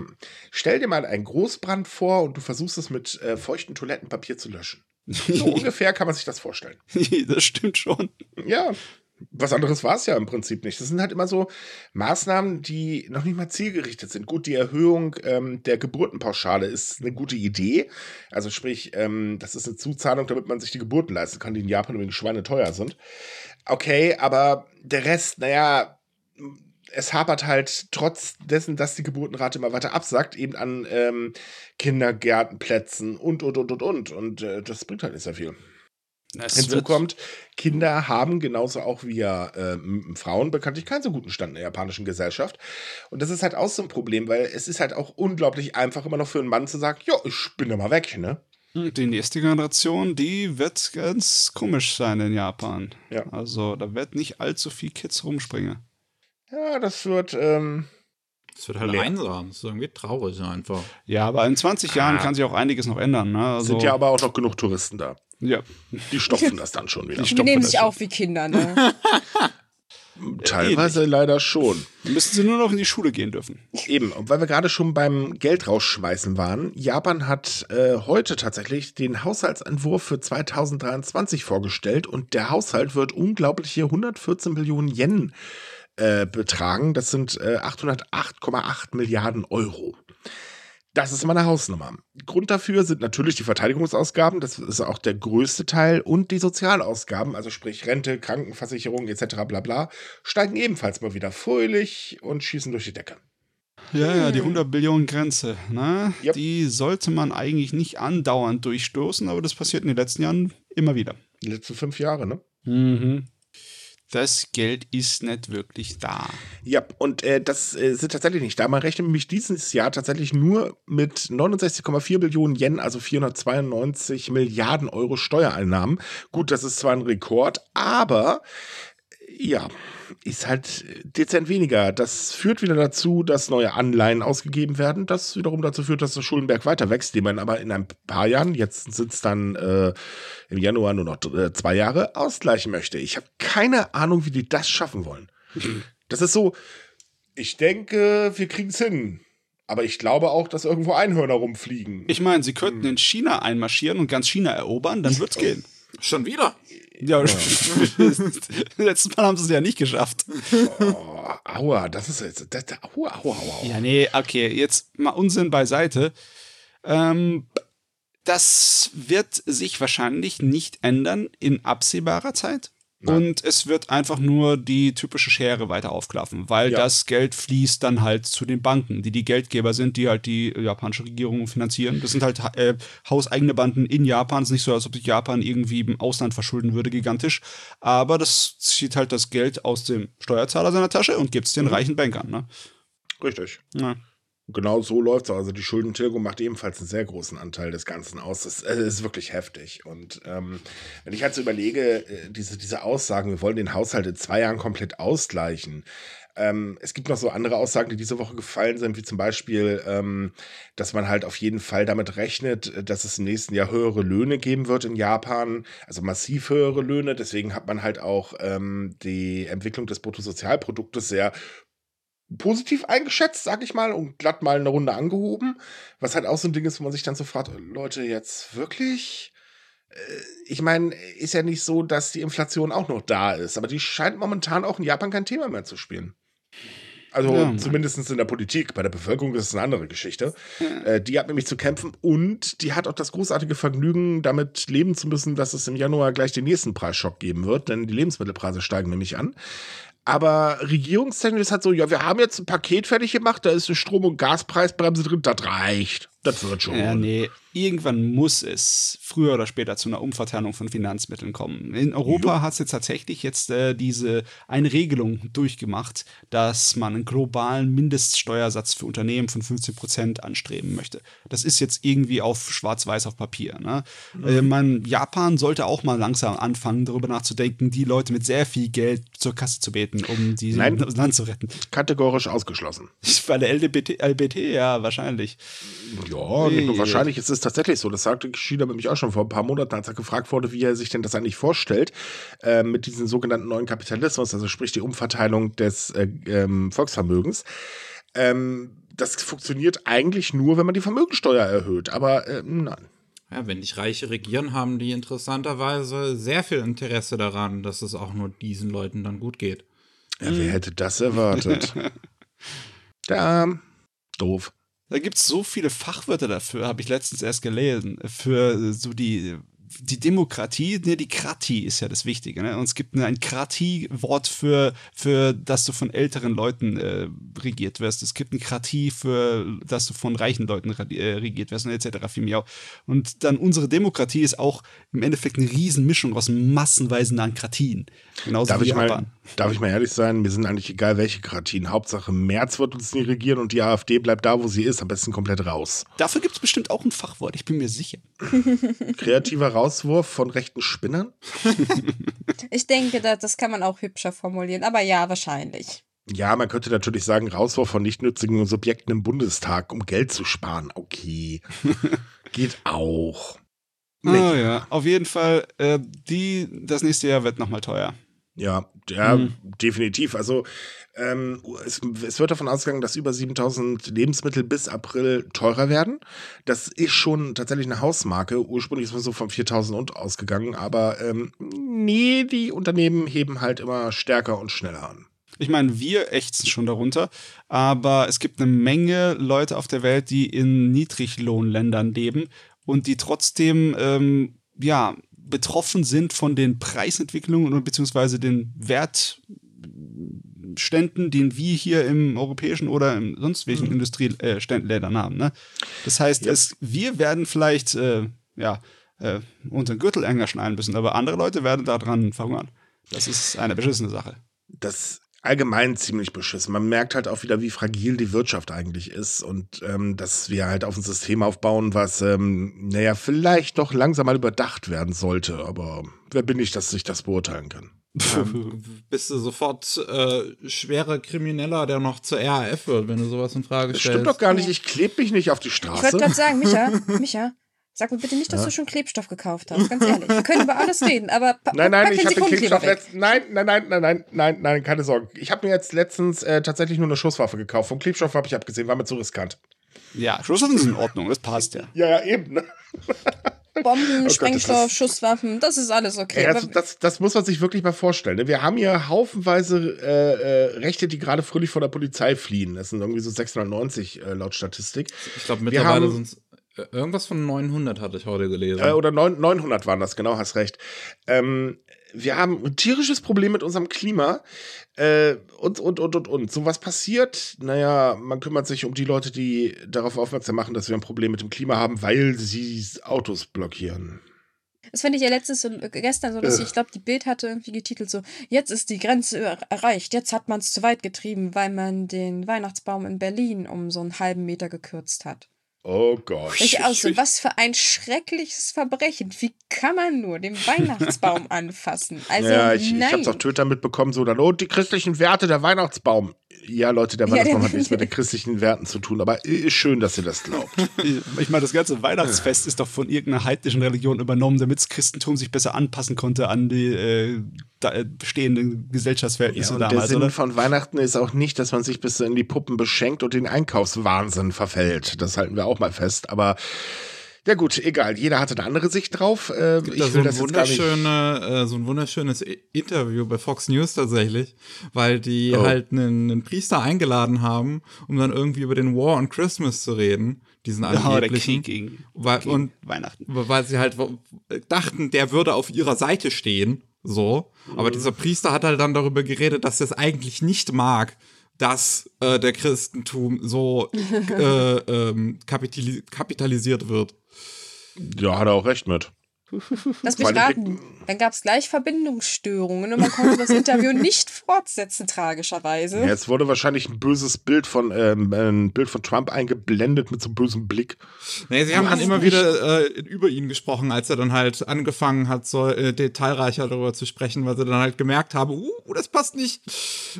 stell dir mal einen Großbrand vor und du versuchst es mit äh, feuchtem Toilettenpapier zu löschen. So ungefähr kann man sich das vorstellen. das stimmt schon. Ja, was anderes war es ja im Prinzip nicht. Das sind halt immer so Maßnahmen, die noch nicht mal zielgerichtet sind. Gut, die Erhöhung ähm, der Geburtenpauschale ist eine gute Idee. Also sprich, ähm, das ist eine Zuzahlung, damit man sich die Geburten leisten kann, die in Japan übrigens schweineteuer sind. Okay, aber der Rest, naja, es hapert halt trotz dessen, dass die Geburtenrate immer weiter absackt, eben an ähm, Kindergärtenplätzen und, und, und, und, und. Und äh, das bringt halt nicht sehr viel. Es Hinzu kommt, Kinder haben genauso auch wie ähm, Frauen bekanntlich keinen so guten Stand in der japanischen Gesellschaft. Und das ist halt auch so ein Problem, weil es ist halt auch unglaublich einfach, immer noch für einen Mann zu sagen, ja, ich bin da mal weg, ne? Die nächste Generation, die wird ganz komisch sein in Japan. Ja. Also da wird nicht allzu viel Kids rumspringen. Ja, das wird. Ähm, Das wird halt Leer. einsam. Das ist irgendwie traurig einfach. Ja, aber in 20 Jahren Ah. kann sich auch einiges noch ändern. Ne? Also, sind ja aber auch noch genug Touristen da. ja. Die stopfen das dann schon wieder. Die Die nehmen sich auch wie Kinder, ne? Teilweise leider schon. Müssen sie nur noch in die Schule gehen dürfen. Eben, und weil wir gerade schon beim Geld rausschmeißen waren, Japan hat äh, heute tatsächlich den Haushaltsentwurf für 2023 vorgestellt und der Haushalt wird unglaubliche 114 Millionen Yen äh, betragen. Das sind äh, 808,8 Milliarden Euro. Das ist meine Hausnummer. Grund dafür sind natürlich die Verteidigungsausgaben, das ist auch der größte Teil, und die Sozialausgaben, also sprich Rente, Krankenversicherung etc. bla bla, steigen ebenfalls mal wieder fröhlich und schießen durch die Decke. Ja, ja, die 100 Billionen Grenze. Ne? Yep. Die sollte man eigentlich nicht andauernd durchstoßen, aber das passiert in den letzten Jahren immer wieder. Die letzten fünf Jahre, ne? Mhm. Das Geld ist nicht wirklich da. Ja, und äh, das äh, sind tatsächlich nicht da. Man rechnet nämlich dieses Jahr tatsächlich nur mit 69,4 Billionen Yen, also 492 Milliarden Euro Steuereinnahmen. Gut, das ist zwar ein Rekord, aber ja, ist halt dezent weniger. Das führt wieder dazu, dass neue Anleihen ausgegeben werden. Das wiederum dazu führt, dass der Schuldenberg weiter wächst, den man aber in ein paar Jahren, jetzt sind es dann äh, im Januar nur noch äh, zwei Jahre, ausgleichen möchte. Ich habe keine Ahnung, wie die das schaffen wollen. Das ist so, ich denke, wir kriegen es hin. Aber ich glaube auch, dass irgendwo Einhörner rumfliegen. Ich meine, sie könnten in China einmarschieren und ganz China erobern, dann wird's gehen. Schon wieder? Ja, letztes Mal haben sie es ja nicht geschafft. oh, aua, das ist jetzt. Das, aua, aua, aua. aua. Ja, nee, okay, jetzt mal Unsinn beiseite. Ähm, das wird sich wahrscheinlich nicht ändern in absehbarer Zeit. Und es wird einfach nur die typische Schere weiter aufklaffen, weil Ja. das Geld fließt dann halt zu den Banken, die die Geldgeber sind, die halt die japanische Regierung finanzieren. Das sind halt äh, hauseigene Banden in Japan. Es ist nicht so, als ob sich Japan irgendwie im Ausland verschulden würde, gigantisch. Aber das zieht halt das Geld aus dem Steuerzahler seiner Tasche und gibt es den reichen Bankern. Ne? Richtig. Ja. Genau so läuft es. Also die Schuldentilgung macht ebenfalls einen sehr großen Anteil des Ganzen aus. Das äh, ist wirklich heftig. Und ähm, wenn ich halt so überlege, äh, diese, diese Aussagen, wir wollen den Haushalt in zwei Jahren komplett ausgleichen. Ähm, es gibt noch so andere Aussagen, die diese Woche gefallen sind, wie zum Beispiel, ähm, dass man halt auf jeden Fall damit rechnet, äh, dass es im nächsten Jahr höhere Löhne geben wird in Japan, also massiv höhere Löhne. Deswegen hat man halt auch ähm, die Entwicklung des Bruttosozialproduktes sehr positiv eingeschätzt, sag ich mal, und glatt mal eine Runde angehoben. Was halt auch so ein Ding ist, wo man sich dann so fragt, Leute, jetzt wirklich? Äh, Ich meine, ist ja nicht so, dass die Inflation auch noch da ist, aber die scheint momentan auch in Japan kein Thema mehr zu spielen. Also Ja. zumindest in der Politik. Bei der Bevölkerung ist es eine andere Geschichte. Äh, die hat nämlich zu kämpfen und die hat auch das großartige Vergnügen, damit leben zu müssen, dass es im Januar gleich den nächsten Preisschock geben wird, denn die Lebensmittelpreise steigen nämlich an. Aber regierungstechnisch halt so, ja, wir haben jetzt ein Paket fertig gemacht, da ist eine Strom- und Gaspreisbremse drin, das reicht. Das wird schon. Ja, nee, irgendwann muss es früher oder später zu einer Umverteilung von Finanzmitteln kommen. In Europa hat es jetzt tatsächlich jetzt äh, diese eine Regelung durchgemacht, dass man einen globalen Mindeststeuersatz für Unternehmen von 15 Prozent anstreben möchte. Das ist jetzt irgendwie auf schwarz-weiß auf Papier. Ne? Äh, man, Japan sollte auch mal langsam anfangen, darüber nachzudenken, die Leute mit sehr viel Geld zur Kasse zu beten, um die Nein. das Land zu retten. Kategorisch ausgeschlossen. Bei der LBT, LBT ja, wahrscheinlich. Ja, nicht nur Ui. wahrscheinlich ist es tatsächlich so. Das sagte Kishida nämlich auch schon vor ein paar Monaten, als er gefragt wurde, wie er sich denn das eigentlich vorstellt, äh, mit diesem sogenannten neuen Kapitalismus, also sprich die Umverteilung des äh, ähm, Volksvermögens. Ähm, das funktioniert eigentlich nur, wenn man die Vermögensteuer erhöht. Aber äh, nein. Ja, wenn dich Reiche regieren, haben die interessanterweise sehr viel Interesse daran, dass es auch nur diesen Leuten dann gut geht. Ja, wer hätte das erwartet? da, doof. Da gibt es so viele Fachwörter dafür, habe ich letztens erst gelesen, für so die die Demokratie, ne, die Krati ist ja das Wichtige. Ne? Und es gibt ein Krati-Wort für, für, dass du von älteren Leuten äh, regiert wirst. Es gibt ein Krati für, dass du von reichen Leuten äh, regiert wirst und etc. Und dann unsere Demokratie ist auch im Endeffekt eine Riesenmischung aus massenweisen Kratien. Genauso darf wie ich Japan. Mal, darf ich mal ehrlich sein, mir sind eigentlich egal, welche Kratien. Hauptsache, März wird uns nicht regieren und die AfD bleibt da, wo sie ist, am besten komplett raus. Dafür gibt es bestimmt auch ein Fachwort, ich bin mir sicher. Kreativer Rauswurf von rechten Spinnern? ich denke, das kann man auch hübscher formulieren, aber ja, wahrscheinlich. Ja, man könnte natürlich sagen, Rauswurf von nicht nützigen Subjekten im Bundestag, um Geld zu sparen. Okay. Geht auch. Oh ja, auf jeden Fall, äh, die, das nächste Jahr wird nochmal teuer. Ja, ja, mhm. definitiv. Also ähm, es, es, wird davon ausgegangen, dass über 7000 Lebensmittel bis April teurer werden. Das ist schon tatsächlich eine Hausmarke. Ursprünglich ist man so von 4000 und ausgegangen, aber ähm, nee, die Unternehmen heben halt immer stärker und schneller an. Ich meine, wir ächzen schon darunter, aber es gibt eine Menge Leute auf der Welt, die in Niedriglohnländern leben und die trotzdem, ähm, ja, betroffen sind von den Preisentwicklungen und beziehungsweise den Wert, Ständen, den wir hier im europäischen oder in sonst welchen mhm. Industrieländern äh, haben. Ne? Das heißt, ja. es, wir werden vielleicht äh, ja, äh, unseren Gürtel enger schneiden müssen, aber andere Leute werden daran verhungern. Das ist eine beschissene Sache. Das allgemein ziemlich beschissen. Man merkt halt auch wieder, wie fragil die Wirtschaft eigentlich ist und ähm, dass wir halt auf ein System aufbauen, was, ähm, naja, vielleicht doch langsam mal überdacht werden sollte. Aber wer bin ich, dass ich das beurteilen kann? ähm, bist du sofort äh, schwerer Krimineller, der noch zur RAF wird, wenn du sowas in Frage stellst. Stimmt doch gar nicht, ich klebe mich nicht auf die Straße. Ich wollte gerade sagen, Micha, Micha, sag mir bitte nicht, dass ja. du schon Klebstoff gekauft hast, ganz ehrlich. Wir können über alles reden, aber Nein, nein, ich habe den Klebstoff letztens, nein, nein, nein, nein, nein, nein, nein, keine Sorge. Ich habe mir jetzt letztens äh, tatsächlich nur eine Schusswaffe gekauft. Vom Klebstoff habe ich abgesehen, war mir zu riskant. Ja, Schusswaffen sind in Ordnung, das passt ja. Ja, ja, eben, ne? Bomben, oh Sprengstoff, Gott, Schusswaffen, das ist alles okay. Ja, das, das, das, muss man sich wirklich mal vorstellen. Ne? Wir haben hier haufenweise äh, äh, Rechte, die gerade fröhlich vor der Polizei fliehen. Das sind irgendwie so 690 äh, laut Statistik. Ich glaube, mittlerweile sind es irgendwas von 900 hatte ich heute gelesen. Äh, oder 9, 900 waren das, genau, hast recht. Ähm, wir haben ein tierisches Problem mit unserem Klima. Äh, und, und, und, und, und. So was passiert, naja, man kümmert sich um die Leute, die darauf aufmerksam machen, dass wir ein Problem mit dem Klima haben, weil sie Autos blockieren. Das fand ich ja letztes äh, gestern so, dass ich, ich glaube, die Bild hatte irgendwie getitelt so, jetzt ist die Grenze erreicht, jetzt hat man es zu weit getrieben, weil man den Weihnachtsbaum in Berlin um so einen halben Meter gekürzt hat. Oh Gott. Ich auch so, was für ein schreckliches Verbrechen. Wie kann man nur den Weihnachtsbaum anfassen? Also, ja, ich, nein. ich hab's auf Twitter mitbekommen, so dann, oh, die christlichen Werte der Weihnachtsbaum. Ja, Leute, der Weihnachtsbaum ja, hat nichts mit den christlichen Werten zu tun, aber ist schön, dass ihr das glaubt. Ich meine, das ganze Weihnachtsfest ist doch von irgendeiner heidnischen Religion übernommen, damit das Christentum sich besser anpassen konnte an die äh, äh bestehenden Gesellschaftsverhältnisse ja, und damals. Der Sinn oder? von Weihnachten ist auch nicht, dass man sich bis in die Puppen beschenkt und den Einkaufswahnsinn verfällt. Das halten wir auch mal fest, aber ja gut, egal. Jeder hatte eine andere Sicht drauf. Äh, ich will so, ein das wunderschöne, äh, so ein wunderschönes Interview bei Fox News tatsächlich, weil die oh. halt einen, einen, Priester eingeladen haben, um dann irgendwie über den War on Christmas zu reden. Diesen angeblichen. Ja, gegen, weil, gegen und, Weihnachten. Weil sie halt dachten, der würde auf ihrer Seite stehen. So. Aber mhm. dieser Priester hat halt dann darüber geredet, dass er es eigentlich nicht mag, dass äh, der Christentum so äh, ähm, kapitalisiert wird. Ja, hat er auch recht mit. Lass mich raten. Dann gab es gleich Verbindungsstörungen und man konnte das Interview nicht fortsetzen, tragischerweise. Jetzt wurde wahrscheinlich ein böses Bild von, ähm, ein Bild von Trump eingeblendet mit so einem bösen Blick. Nee, sie haben dann immer wieder äh, über ihn gesprochen, als er dann halt angefangen hat, so äh, detailreicher darüber zu sprechen, weil sie dann halt gemerkt haben, uh, das passt nicht.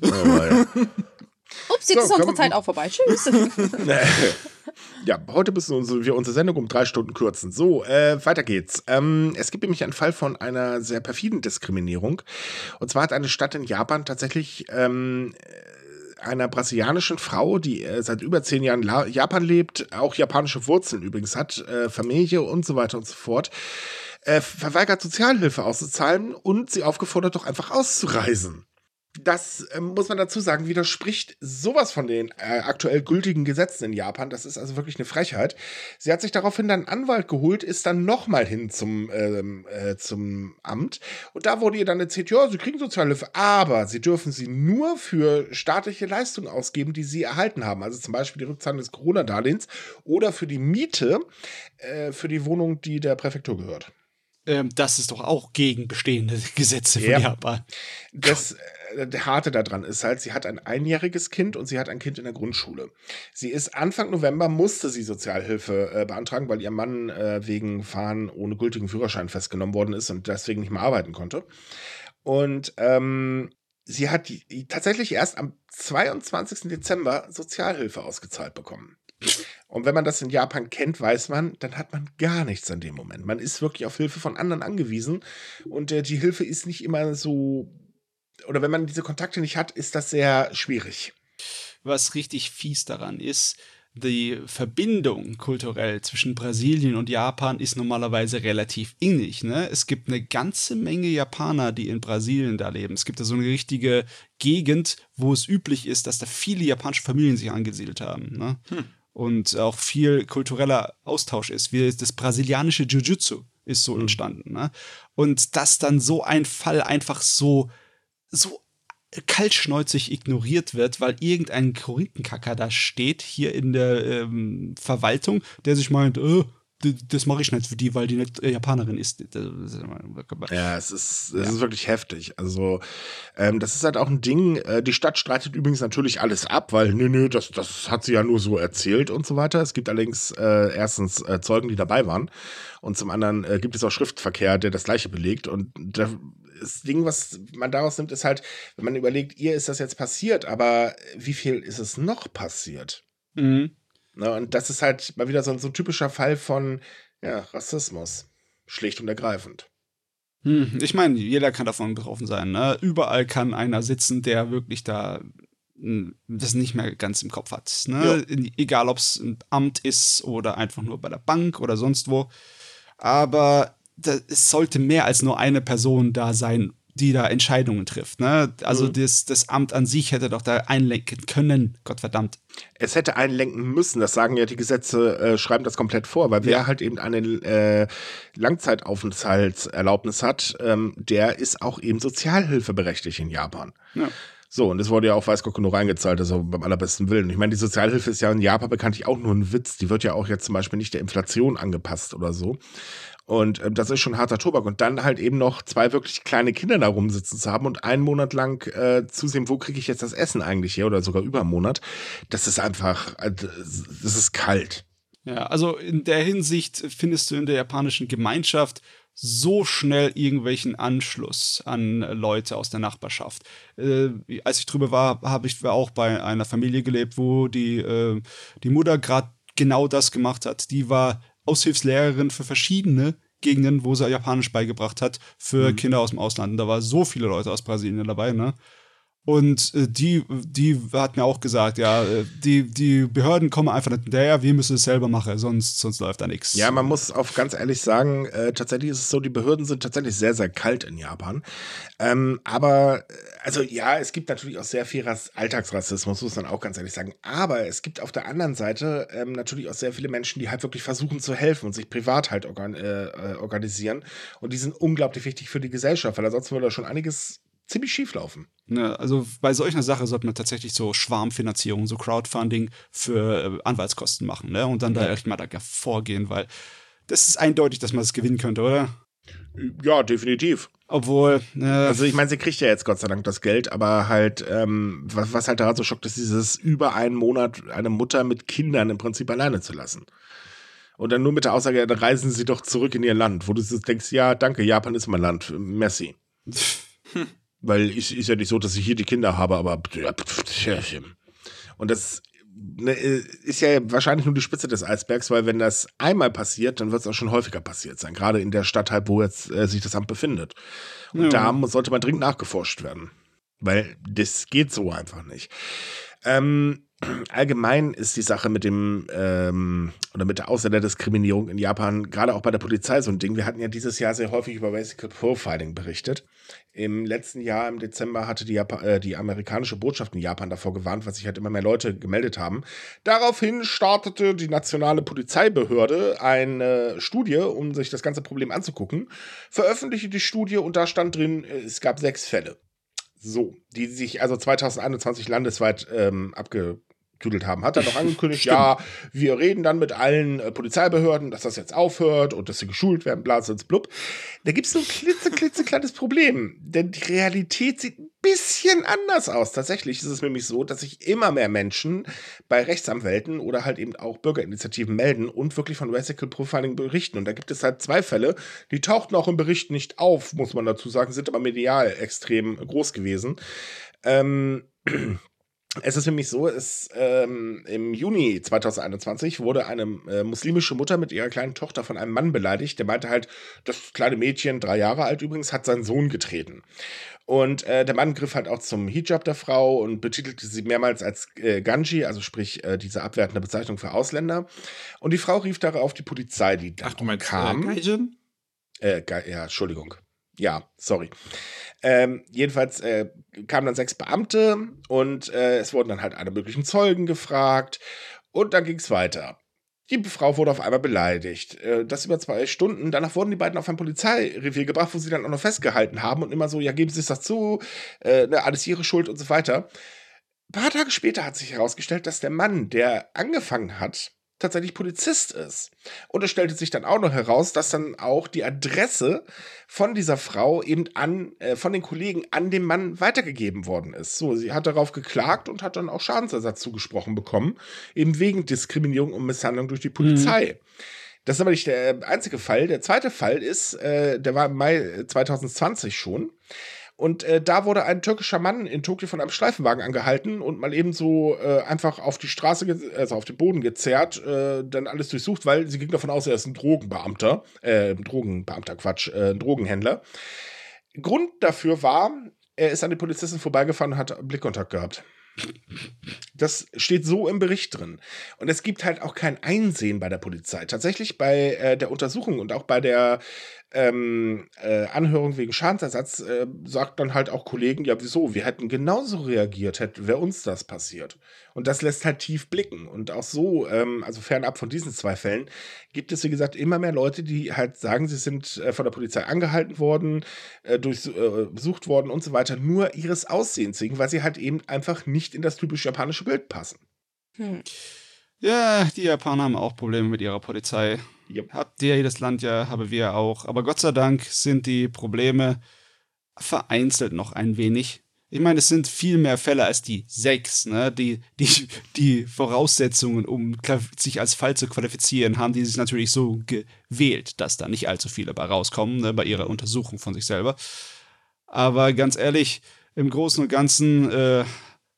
Oh, ja. Ups, jetzt so, ist unsere Zeit auch vorbei. Tschüss. ja, heute müssen wir unsere Sendung um drei Stunden kürzen. So, äh, weiter geht's. Ähm, es gibt nämlich einen Fall von einer sehr perfiden Diskriminierung. Und zwar hat eine Stadt in Japan tatsächlich ähm, einer brasilianischen Frau, die äh, seit über zehn Jahren in Japan lebt, auch japanische Wurzeln übrigens hat, äh, Familie und so weiter und so fort, äh, verweigert Sozialhilfe auszuzahlen und sie aufgefordert, doch einfach auszureisen. Das äh, muss man dazu sagen, widerspricht sowas von den äh, aktuell gültigen Gesetzen in Japan. Das ist also wirklich eine Frechheit. Sie hat sich daraufhin dann einen Anwalt geholt, ist dann nochmal hin zum, ähm, äh, zum Amt. Und da wurde ihr dann erzählt, ja, sie kriegen Sozialhilfe, aber sie dürfen sie nur für staatliche Leistungen ausgeben, die sie erhalten haben. Also zum Beispiel die Rückzahlung des Corona-Darlehens oder für die Miete äh, für die Wohnung, die der Präfektur gehört. Ähm, das ist doch auch gegen bestehende Gesetze von Ja. Japan. Das äh, der Harte daran ist halt, sie hat ein einjähriges Kind und sie hat ein Kind in der Grundschule. Sie ist Anfang November, musste sie Sozialhilfe äh, beantragen, weil ihr Mann äh, wegen Fahren ohne gültigen Führerschein festgenommen worden ist und deswegen nicht mehr arbeiten konnte. Und ähm, sie hat die, tatsächlich erst am 22. Dezember Sozialhilfe ausgezahlt bekommen. Und wenn man das in Japan kennt, weiß man, dann hat man gar nichts in dem Moment. Man ist wirklich auf Hilfe von anderen angewiesen und äh, die Hilfe ist nicht immer so, oder wenn man diese Kontakte nicht hat, ist das sehr schwierig. Was richtig fies daran ist, die Verbindung kulturell zwischen Brasilien und Japan ist normalerweise relativ innig. Ne? Es gibt eine ganze Menge Japaner, die in Brasilien da leben. Es gibt da so eine richtige Gegend, wo es üblich ist, dass da viele japanische Familien sich angesiedelt haben. Ne? Und auch viel kultureller Austausch ist. Wie das brasilianische Jiu-Jitsu ist so entstanden. Ne? Und dass dann so ein Fall einfach so, so kaltschneuzig ignoriert wird, weil irgendein Korinkenkacker da steht, hier in der ähm, Verwaltung, der sich meint, äh, das mache ich nicht für die, weil die nicht äh, Japanerin ist. Ja, es ist, es ist wirklich heftig. Also, ähm, das ist halt auch ein Ding. Äh, die Stadt streitet übrigens natürlich alles ab, weil, nö, nö, das, das hat sie ja nur so erzählt und so weiter. Es gibt allerdings äh, erstens äh, Zeugen, die dabei waren. Und zum anderen äh, gibt es auch Schriftverkehr, der das Gleiche belegt. Und da, das Ding, was man daraus nimmt, ist halt, wenn man überlegt, ihr ist das jetzt passiert, aber wie viel ist es noch passiert? Mhm. Ne, und das ist halt mal wieder so, ein- so ein typischer Fall von ja, Rassismus. Schlicht und ergreifend. Hm, Ich meine, jeder kann davon betroffen sein. Ne? Überall kann einer sitzen, der wirklich da hm, das nicht mehr ganz im Kopf hat. Ne? In- Egal, ob es ein Amt ist oder einfach nur bei der Bank oder sonst wo. Aber es sollte mehr als nur eine Person da sein, die da Entscheidungen trifft. Ne? Also Mhm. das, das Amt an sich hätte doch da einlenken können. Gottverdammt. Es hätte einlenken müssen, das sagen ja die Gesetze, äh, schreiben das komplett vor, weil wer Ja. halt eben eine äh, Langzeitaufenthaltserlaubnis hat, ähm, der ist auch eben sozialhilfeberechtigt in Japan. Ja. So, und es wurde ja auch Weißgurke nur reingezahlt, also beim allerbesten Willen. Ich meine, die Sozialhilfe ist ja in Japan bekanntlich auch nur ein Witz. Die wird ja auch jetzt zum Beispiel nicht der Inflation angepasst oder so. Und ähm, das ist schon harter Tobak. Und dann halt eben noch zwei wirklich kleine Kinder da rumsitzen zu haben und einen Monat lang äh, zusehen, wo kriege ich jetzt das Essen eigentlich her oder sogar über einen Monat. Das ist einfach, äh, das ist kalt. Ja, also in der Hinsicht findest du in der japanischen Gemeinschaft so schnell irgendwelchen Anschluss an Leute aus der Nachbarschaft. Äh, als ich drüber war, habe ich auch bei einer Familie gelebt, wo die, äh, die Mutter gerade genau das gemacht hat. Die war Aushilfslehrerin für verschiedene Gegenden, wo sie Japanisch beigebracht hat, für Kinder aus dem Ausland. Und da waren so viele Leute aus Brasilien dabei, ne? Und äh, die, die hat mir auch gesagt, ja, äh, die, die Behörden kommen einfach nicht hinterher, wir müssen es selber machen, sonst, sonst läuft da nichts. Ja, man muss auch ganz ehrlich sagen, äh, tatsächlich ist es so, die Behörden sind tatsächlich sehr, sehr kalt in Japan. Ähm, aber, äh, also ja, es gibt natürlich auch sehr viel Rass Alltagsrassismus, muss man auch ganz ehrlich sagen. Aber es gibt auf der anderen Seite ähm, natürlich auch sehr viele Menschen, die halt wirklich versuchen zu helfen und sich privat halt organ äh, äh, organisieren. Und die sind unglaublich wichtig für die Gesellschaft, weil ansonsten würde da schon einiges ziemlich schief laufen. Ne, also bei solch einer Sache sollte man tatsächlich so Schwarmfinanzierung, so Crowdfunding für äh, Anwaltskosten machen, ne? Und dann da echt mal dagegen vorgehen, weil das ist eindeutig, dass man das gewinnen könnte, oder? Ja, definitiv. Obwohl, äh, Also ich meine, sie kriegt ja jetzt Gott sei Dank das Geld, aber halt, ähm, was, was halt daran so schockt, ist dieses über einen Monat eine Mutter mit Kindern im Prinzip alleine zu lassen. Und dann nur mit der Aussage, dann reisen sie doch zurück in ihr Land, wo du denkst, ja, danke, Japan ist mein Land, merci. Weil es ist ja nicht so, dass ich hier die Kinder habe, aber und das ne, ist ja wahrscheinlich nur die Spitze des Eisbergs, weil wenn das einmal passiert, dann wird es auch schon häufiger passiert sein, gerade in der Stadt halt, wo jetzt äh, sich das Amt befindet. Und Ja. da sollte man dringend nachgeforscht werden. Weil das geht so einfach nicht. Ähm, allgemein ist die Sache mit dem ähm, oder mit der Ausländerdiskriminierung in Japan, gerade auch bei der Polizei so ein Ding. Wir hatten ja dieses Jahr sehr häufig über Basic Profiling berichtet. Im letzten Jahr, im Dezember, hatte die, Japan, äh, die amerikanische Botschaft in Japan davor gewarnt, was sich halt immer mehr Leute gemeldet haben. Daraufhin startete die nationale Polizeibehörde eine Studie, um sich das ganze Problem anzugucken, veröffentlichte die Studie und da stand drin, es gab sechs Fälle. So, die sich also 2021 landesweit ähm, abge abgetüdelt haben. Hat er noch angekündigt, ja, wir reden dann mit allen äh, Polizeibehörden, dass das jetzt aufhört und dass sie geschult werden, blasens blub. Da gibt es so ein klitze, klitzekleines Problem. Denn die Realität sieht ein bisschen anders aus. Tatsächlich ist es nämlich so, dass sich immer mehr Menschen bei Rechtsanwälten oder halt eben auch Bürgerinitiativen melden und wirklich von Radical Profiling berichten. Und da gibt es halt zwei Fälle, die tauchten auch im Bericht nicht auf, muss man dazu sagen, sind aber medial extrem groß gewesen. Ähm, es ist nämlich so, es, ähm, im Juni 2021 wurde eine äh, muslimische Mutter mit ihrer kleinen Tochter von einem Mann beleidigt. Der meinte halt, das kleine Mädchen, drei Jahre alt übrigens, hat seinen Sohn getreten. Und äh, der Mann griff halt auch zum Hijab der Frau und betitelte sie mehrmals als äh, Ganji, also sprich äh, diese abwertende Bezeichnung für Ausländer. Und die Frau rief darauf die Polizei, die Ach, du meinst, kam. Äh, ja, Entschuldigung. Ja, sorry. Ähm, jedenfalls äh, kamen dann sechs Beamte und äh, es wurden dann halt alle möglichen Zeugen gefragt und dann ging es weiter. Die Frau wurde auf einmal beleidigt. Äh, das über zwei Stunden. Danach wurden die beiden auf ein Polizeirevier gebracht, wo sie dann auch noch festgehalten haben und immer so, ja, geben Sie sich das zu, äh, ne, alles Ihre Schuld und so weiter. Ein paar Tage später hat sich herausgestellt, dass der Mann, der angefangen hat, tatsächlich Polizist ist. Und es stellte sich dann auch noch heraus, dass dann auch die Adresse von dieser Frau eben an, äh, von den Kollegen an den Mann weitergegeben worden ist. So, sie hat darauf geklagt und hat dann auch Schadensersatz zugesprochen bekommen, eben wegen Diskriminierung und Misshandlung durch die Polizei. Mhm. Das ist aber nicht der einzige Fall. Der zweite Fall ist, äh, der war im Mai 2020 schon. Und äh, da wurde ein türkischer Mann in Tokio von einem Streifenwagen angehalten und mal eben so äh, einfach auf die Straße, also auf den Boden gezerrt, äh, dann alles durchsucht, weil sie ging davon aus, er ist ein Drogenbeamter, äh, Drogenbeamter, Quatsch, äh, ein Drogenhändler. Grund dafür war, er ist an den Polizisten vorbeigefahren und hat Blickkontakt gehabt. Das steht so im Bericht drin. Und es gibt halt auch kein Einsehen bei der Polizei. Tatsächlich bei äh, der Untersuchung und auch bei der ähm, äh, Anhörung wegen Schadensersatz äh, sagt dann halt auch Kollegen, ja wieso, wir hätten genauso reagiert, hätte wäre uns das passiert. Und das lässt halt tief blicken. Und auch so, ähm, also fernab von diesen zwei Fällen, gibt es, wie gesagt, immer mehr Leute, die halt sagen, sie sind äh, von der Polizei angehalten worden, äh, durchsucht äh, worden und so weiter, nur ihres Aussehens wegen, weil sie halt eben einfach nicht in das typische japanische Bild passen. Hm. Ja, die Japaner haben auch Probleme mit ihrer Polizei. Yep. Habt ihr jedes Land ja, haben wir auch. Aber Gott sei Dank sind die Probleme vereinzelt noch ein wenig. Ich meine, es sind viel mehr Fälle als die sechs, ne? Die, die, die Voraussetzungen, um sich als Fall zu qualifizieren, haben die sich natürlich so gewählt, dass da nicht allzu viele bei rauskommen, ne? bei ihrer Untersuchung von sich selber. Aber ganz ehrlich, im Großen und Ganzen äh,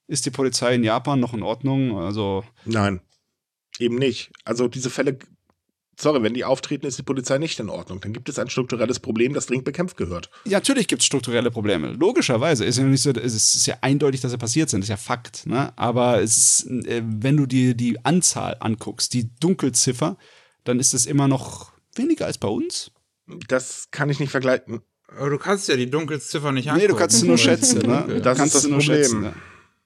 ist die Polizei in Japan noch in Ordnung. Also. Nein. Eben nicht. Also diese Fälle, sorry, wenn die auftreten, ist die Polizei nicht in Ordnung. Dann gibt es ein strukturelles Problem, das dringend bekämpft gehört. Ja, natürlich gibt es strukturelle Probleme. Logischerweise. Ist ja nicht so, es ist ja eindeutig, dass sie passiert sind. Das ist ja Fakt. Ne? Aber ist, äh, wenn du dir die Anzahl anguckst, die Dunkelziffer, dann ist es immer noch weniger als bei uns. Das kann ich nicht vergleichen. Aber du kannst ja die Dunkelziffer nicht angucken. Nee, du kannst sie nur schätzen. Ne? Das ist das Problem. Schätzen, ne?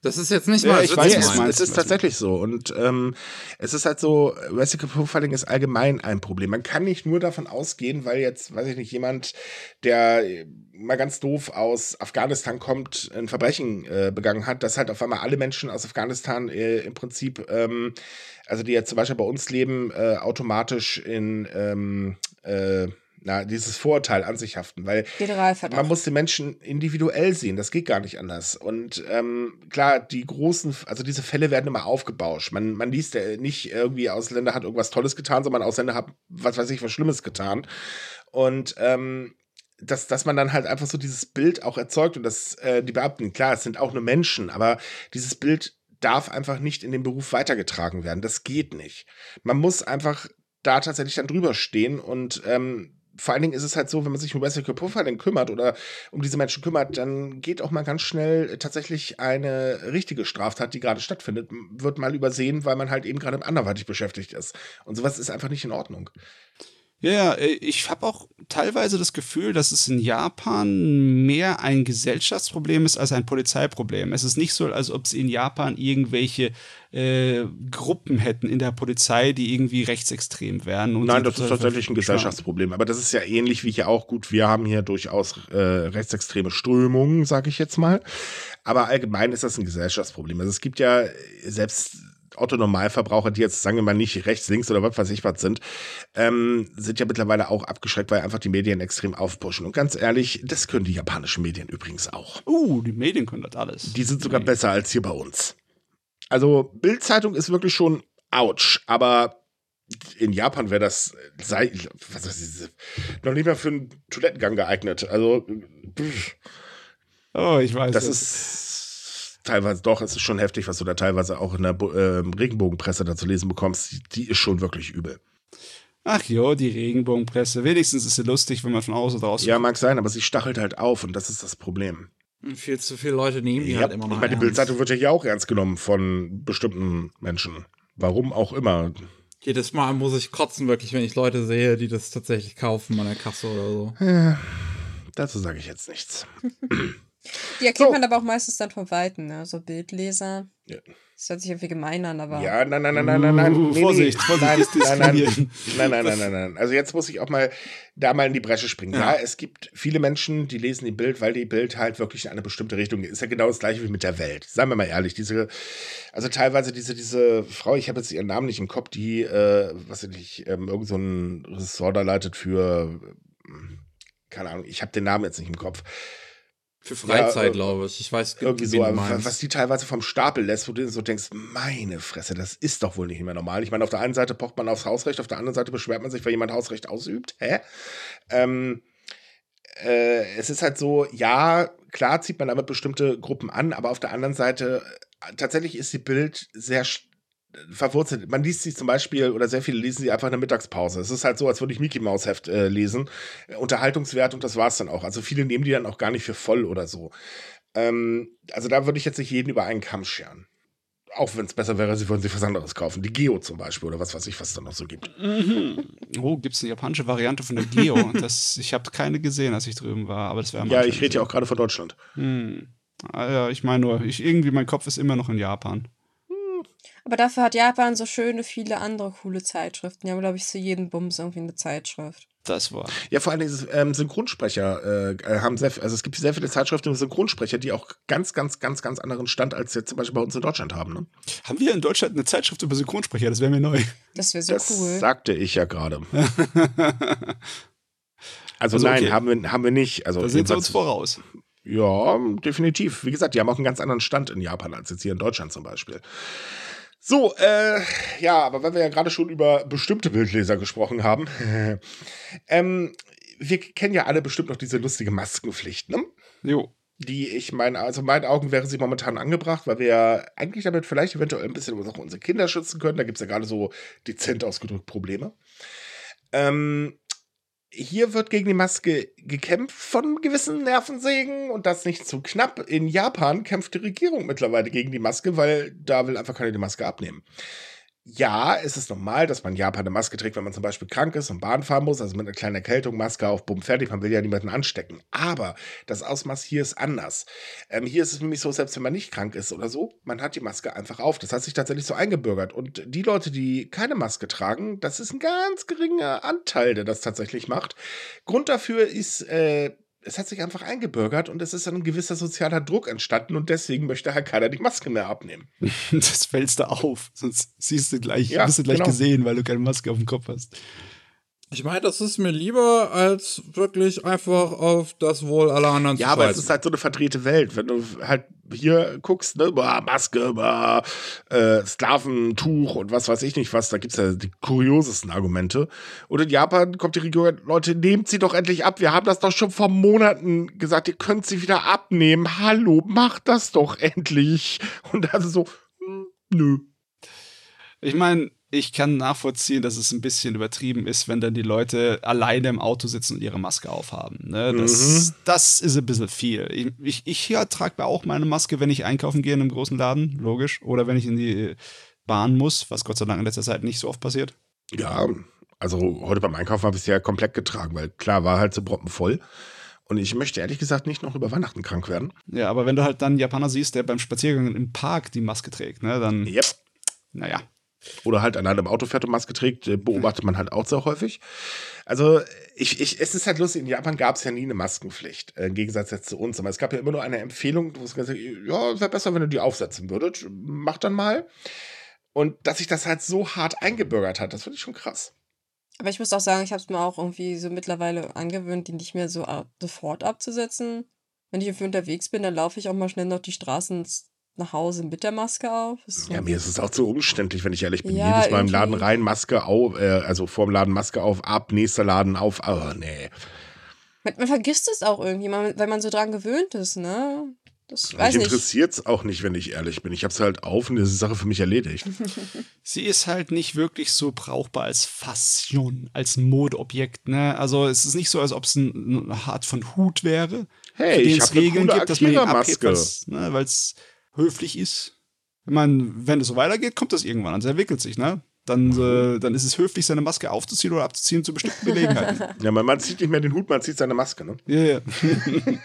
Das ist jetzt nicht mal. Ja, ich weiß, es, es ist tatsächlich so. Und ähm, es ist halt so, Recipe Profiling ist allgemein ein Problem. Man kann nicht nur davon ausgehen, weil jetzt, weiß ich nicht, jemand, der mal ganz doof aus Afghanistan kommt, ein Verbrechen äh, begangen hat, dass halt auf einmal alle Menschen aus Afghanistan äh, im Prinzip, ähm, also die jetzt zum Beispiel bei uns leben, äh, automatisch in ähm, äh, na, dieses Vorurteil an sich haften, weil man muss die Menschen individuell sehen, das geht gar nicht anders. Und ähm, klar, die großen, also diese Fälle werden immer aufgebauscht. Man, man liest ja nicht irgendwie, Ausländer hat irgendwas Tolles getan, sondern Ausländer hat, was weiß ich, was Schlimmes getan. Und ähm, dass, dass man dann halt einfach so dieses Bild auch erzeugt und dass äh, die Beamten, klar, es sind auch nur Menschen, aber dieses Bild darf einfach nicht in den Beruf weitergetragen werden. Das geht nicht. Man muss einfach da tatsächlich dann drüber stehen und ähm, vor allen Dingen ist es halt so, wenn man sich um Wesley Pufferling kümmert oder um diese Menschen kümmert, dann geht auch mal ganz schnell tatsächlich eine richtige Straftat, die gerade stattfindet, wird mal übersehen, weil man halt eben gerade anderweitig beschäftigt ist. Und sowas ist einfach nicht in Ordnung. Ja, äh, ich habe auch teilweise das Gefühl, dass es in Japan mehr ein Gesellschaftsproblem ist als ein Polizeiproblem. Es ist nicht so, als ob sie in Japan irgendwelche äh, Gruppen hätten in der Polizei, die irgendwie rechtsextrem wären. Nein, das ist tatsächlich ein Gesellschaftsproblem. Aber das ist ja ähnlich wie hier auch gut. Wir haben hier durchaus äh, rechtsextreme Strömungen, sage ich jetzt mal. Aber allgemein ist das ein Gesellschaftsproblem. Also es gibt ja selbst Otto-Normalverbraucher, die jetzt, sagen wir mal, nicht rechts, links oder was weiß ich was sind, ähm, sind ja mittlerweile auch abgeschreckt, weil einfach die Medien extrem aufpushen. Und ganz ehrlich, das können die japanischen Medien übrigens auch. Uh, die Medien können das alles. Die sind sogar besser als hier bei uns. Also, Bild-Zeitung ist wirklich schon ouch, aber in Japan wäre das, sei, was ist noch nicht mal für einen Toilettengang geeignet. Also, pff. Oh, ich weiß. Das, das ist teilweise doch, es ist schon heftig, was du da teilweise auch in der äh, Regenbogenpresse da zu lesen bekommst. Die, die ist schon wirklich übel. Ach jo, die Regenbogenpresse. Wenigstens ist sie lustig, wenn man von außen draus. Ja, mag sein, aber sie stachelt halt auf und das ist das Problem. Viel zu viele Leute nehmen die ja, halt immer noch. Ich meine, die Bildzeitung wird ja hier auch ernst genommen von bestimmten Menschen. Warum auch immer. Jedes Mal muss ich kotzen, wirklich, wenn ich Leute sehe, die das tatsächlich kaufen an der Kasse oder so. Ja, dazu sage ich jetzt nichts. Die erkennt so. man aber auch meistens dann vom Weiten, ne? so Bildleser. Ja. Das hört sich irgendwie gemein an, aber. Ja, nein, nein, nein, nein, nein, nein. Uh, nee, Vorsicht, Vorsicht, nein, nein, nein, nein, nein, nein, nein, nein. Also jetzt muss ich auch mal da mal in die Bresche springen. Ja. ja, es gibt viele Menschen, die lesen die Bild, weil die Bild halt wirklich in eine bestimmte Richtung geht. Ist ja genau das gleiche wie mit der Welt. Seien wir mal ehrlich, diese, also teilweise diese, diese Frau, ich habe jetzt ihren Namen nicht im Kopf, die, äh, was weiß ich, ähm, irgend so ein Ressort da leitet für, keine Ahnung, ich habe den Namen jetzt nicht im Kopf für Freizeit, ja, äh, glaube ich. Ich weiß irgendwie so, was die teilweise vom Stapel lässt, wo du so denkst, meine Fresse, das ist doch wohl nicht mehr normal. Ich meine, auf der einen Seite pocht man aufs Hausrecht, auf der anderen Seite beschwert man sich, weil jemand Hausrecht ausübt. Hä? Ähm, äh, es ist halt so, ja, klar zieht man damit bestimmte Gruppen an, aber auf der anderen Seite, äh, tatsächlich ist die Bild sehr verwurzelt. Man liest sie zum Beispiel, oder sehr viele lesen sie einfach in der Mittagspause. Es ist halt so, als würde ich Mickey Mouse Heft äh, lesen. Äh, Unterhaltungswert und das war es dann auch. Also viele nehmen die dann auch gar nicht für voll oder so. Ähm, also da würde ich jetzt nicht jeden über einen Kamm scheren. Auch wenn es besser wäre, sie würden sich was anderes kaufen. Die Geo zum Beispiel oder was weiß ich, was es da noch so gibt. Mhm. Oh, gibt es eine japanische Variante von der Geo? das, ich habe keine gesehen, als ich drüben war, aber das wäre Ja, ich rede ja auch gerade von Deutschland. Hm. Ah, ja, ich meine nur, ich, irgendwie mein Kopf ist immer noch in Japan. Aber dafür hat Japan so schöne viele andere coole Zeitschriften. Die haben, glaube ich, zu jedem Bums irgendwie eine Zeitschrift. Das war. Ja, vor allem ähm, Synchronsprecher äh, haben sehr, also es gibt sehr viele Zeitschriften und Synchronsprecher, die auch ganz, ganz, ganz, ganz anderen Stand als jetzt zum Beispiel bei uns in Deutschland haben. Ne? Haben wir in Deutschland eine Zeitschrift über Synchronsprecher? Das wäre mir neu. Das wäre so das cool. Das sagte ich ja gerade. also, also, nein, okay. haben, wir, haben wir nicht. Also da sind sie uns voraus. Ja, definitiv. Wie gesagt, die haben auch einen ganz anderen Stand in Japan als jetzt hier in Deutschland zum Beispiel. So, äh, ja, aber weil wir ja gerade schon über bestimmte Bildleser gesprochen haben, ähm, wir kennen ja alle bestimmt noch diese lustige Maskenpflicht, ne? Jo. Die ich meine, also in meinen Augen wäre sie momentan angebracht, weil wir ja eigentlich damit vielleicht eventuell ein bisschen unsere Kinder schützen können. Da gibt es ja gerade so dezent ausgedrückt Probleme. Ähm, hier wird gegen die Maske gekämpft von gewissen Nervensägen und das nicht zu knapp. In Japan kämpft die Regierung mittlerweile gegen die Maske, weil da will einfach keiner die Maske abnehmen ja, es ist normal, dass man in Japan eine Maske trägt, wenn man zum Beispiel krank ist und Bahn fahren muss, also mit einer kleinen Erkältung, Maske auf, bumm, fertig, man will ja niemanden anstecken. Aber das Ausmaß hier ist anders. Ähm, hier ist es nämlich so, selbst wenn man nicht krank ist oder so, man hat die Maske einfach auf. Das hat sich tatsächlich so eingebürgert. Und die Leute, die keine Maske tragen, das ist ein ganz geringer Anteil, der das tatsächlich macht. Grund dafür ist, äh, es hat sich einfach eingebürgert und es ist ein gewisser sozialer Druck entstanden und deswegen möchte halt keiner die Maske mehr abnehmen. das fällst du auf, sonst siehst du gleich, ja, bist du gleich genau. gesehen, weil du keine Maske auf dem Kopf hast. Ich meine, das ist mir lieber, als wirklich einfach auf das Wohl aller anderen ja, zu Ja, aber es ist halt so eine verdrehte Welt. Wenn du halt hier guckst, ne, bah, Maske, bah, äh, Sklaventuch und was weiß ich nicht was, da gibt es ja die kuriosesten Argumente. Und in Japan kommt die Regierung, Leute, nehmt sie doch endlich ab. Wir haben das doch schon vor Monaten gesagt, ihr könnt sie wieder abnehmen. Hallo, macht das doch endlich. Und also so, hm, nö. Ich meine, ich kann nachvollziehen, dass es ein bisschen übertrieben ist, wenn dann die Leute alleine im Auto sitzen und ihre Maske aufhaben. Ne? Das, mhm. das ist ein bisschen viel. Ich, ich, ich ja, trage auch meine Maske, wenn ich einkaufen gehe in einem großen Laden, logisch. Oder wenn ich in die Bahn muss, was Gott sei Dank in letzter Zeit nicht so oft passiert. Ja, also heute beim Einkaufen habe ich es ja komplett getragen, weil klar, war halt so proppenvoll. Und ich möchte ehrlich gesagt nicht noch über Weihnachten krank werden. Ja, aber wenn du halt dann einen Japaner siehst, der beim Spaziergang im Park die Maske trägt, ne, dann. Yep. Naja. Oder halt an einem Auto fährt und Maske trägt, äh, beobachtet man halt auch sehr häufig. Also, ich, ich, es ist halt lustig, in Japan gab es ja nie eine Maskenpflicht, äh, im Gegensatz jetzt zu uns. Aber es gab ja immer nur eine Empfehlung, wo es gesagt ja, es wäre besser, wenn ihr die aufsetzen würdet. Macht dann mal. Und dass sich das halt so hart eingebürgert hat, das finde ich schon krass. Aber ich muss auch sagen, ich habe es mir auch irgendwie so mittlerweile angewöhnt, die nicht mehr so sofort abzusetzen. Wenn ich irgendwie unterwegs bin, dann laufe ich auch mal schnell noch die Straßen nach Hause mit der Maske auf. Ja, mir ist es auch zu umständlich, wenn ich ehrlich bin. Ja, Jedes Mal im Laden rein, Maske auf, äh, also vorm Laden Maske auf, ab, nächster Laden auf. Oh, nee. Man, man vergisst es auch irgendwie, weil man so dran gewöhnt ist, ne? Das weiß mich interessiert es auch nicht, wenn ich ehrlich bin. Ich habe es halt auf und das ist Sache für mich erledigt. Sie ist halt nicht wirklich so brauchbar als Fashion, als Modeobjekt. Ne? Also es ist nicht so, als ob es ein, eine Art von Hut wäre. Hey, ich habe Regeln gibt, dass man ihn abhebt, ne, weil es höflich ist. Ich meine, wenn es so weitergeht, kommt das irgendwann an. Es entwickelt sich, ne? Dann, äh, dann ist es höflich, seine Maske aufzuziehen oder abzuziehen zu bestimmten Gelegenheiten. ja, man, man zieht nicht mehr den Hut, man zieht seine Maske, ne? Ja, ja.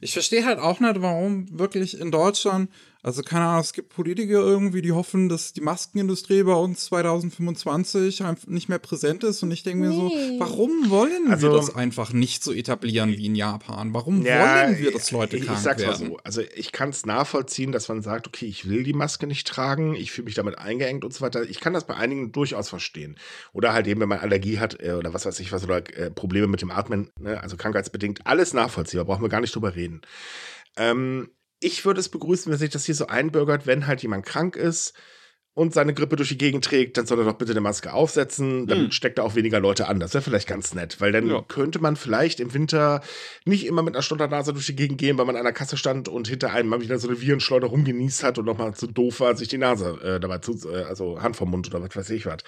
Ich verstehe halt auch nicht, warum wirklich in Deutschland also keine Ahnung, es gibt Politiker irgendwie, die hoffen, dass die Maskenindustrie bei uns 2025 nicht mehr präsent ist. Und ich denke mir so, warum wollen also, wir das einfach nicht so etablieren wie in Japan? Warum ja, wollen wir, dass Leute ich, krank ich sag's werden? Mal so, also ich kann es nachvollziehen, dass man sagt, okay, ich will die Maske nicht tragen, ich fühle mich damit eingeengt und so weiter. Ich kann das bei einigen durchaus verstehen. Oder halt eben, wenn man Allergie hat äh, oder was weiß ich was oder äh, Probleme mit dem Atmen, ne? also krankheitsbedingt, alles nachvollziehbar, brauchen wir gar nicht drüber reden. Ähm, ich würde es begrüßen, wenn sich das hier so einbürgert, wenn halt jemand krank ist und seine Grippe durch die Gegend trägt, dann soll er doch bitte eine Maske aufsetzen, dann hm. steckt er auch weniger Leute an. Das wäre vielleicht ganz nett, weil dann ja. könnte man vielleicht im Winter nicht immer mit einer Stotternase durch die Gegend gehen, weil man an der Kasse stand und hinter einem mal wieder so eine Virenschleuder rumgenießt hat und nochmal zu doof war, sich die Nase äh, dabei zu, äh, also Hand vom Mund oder was weiß ich was.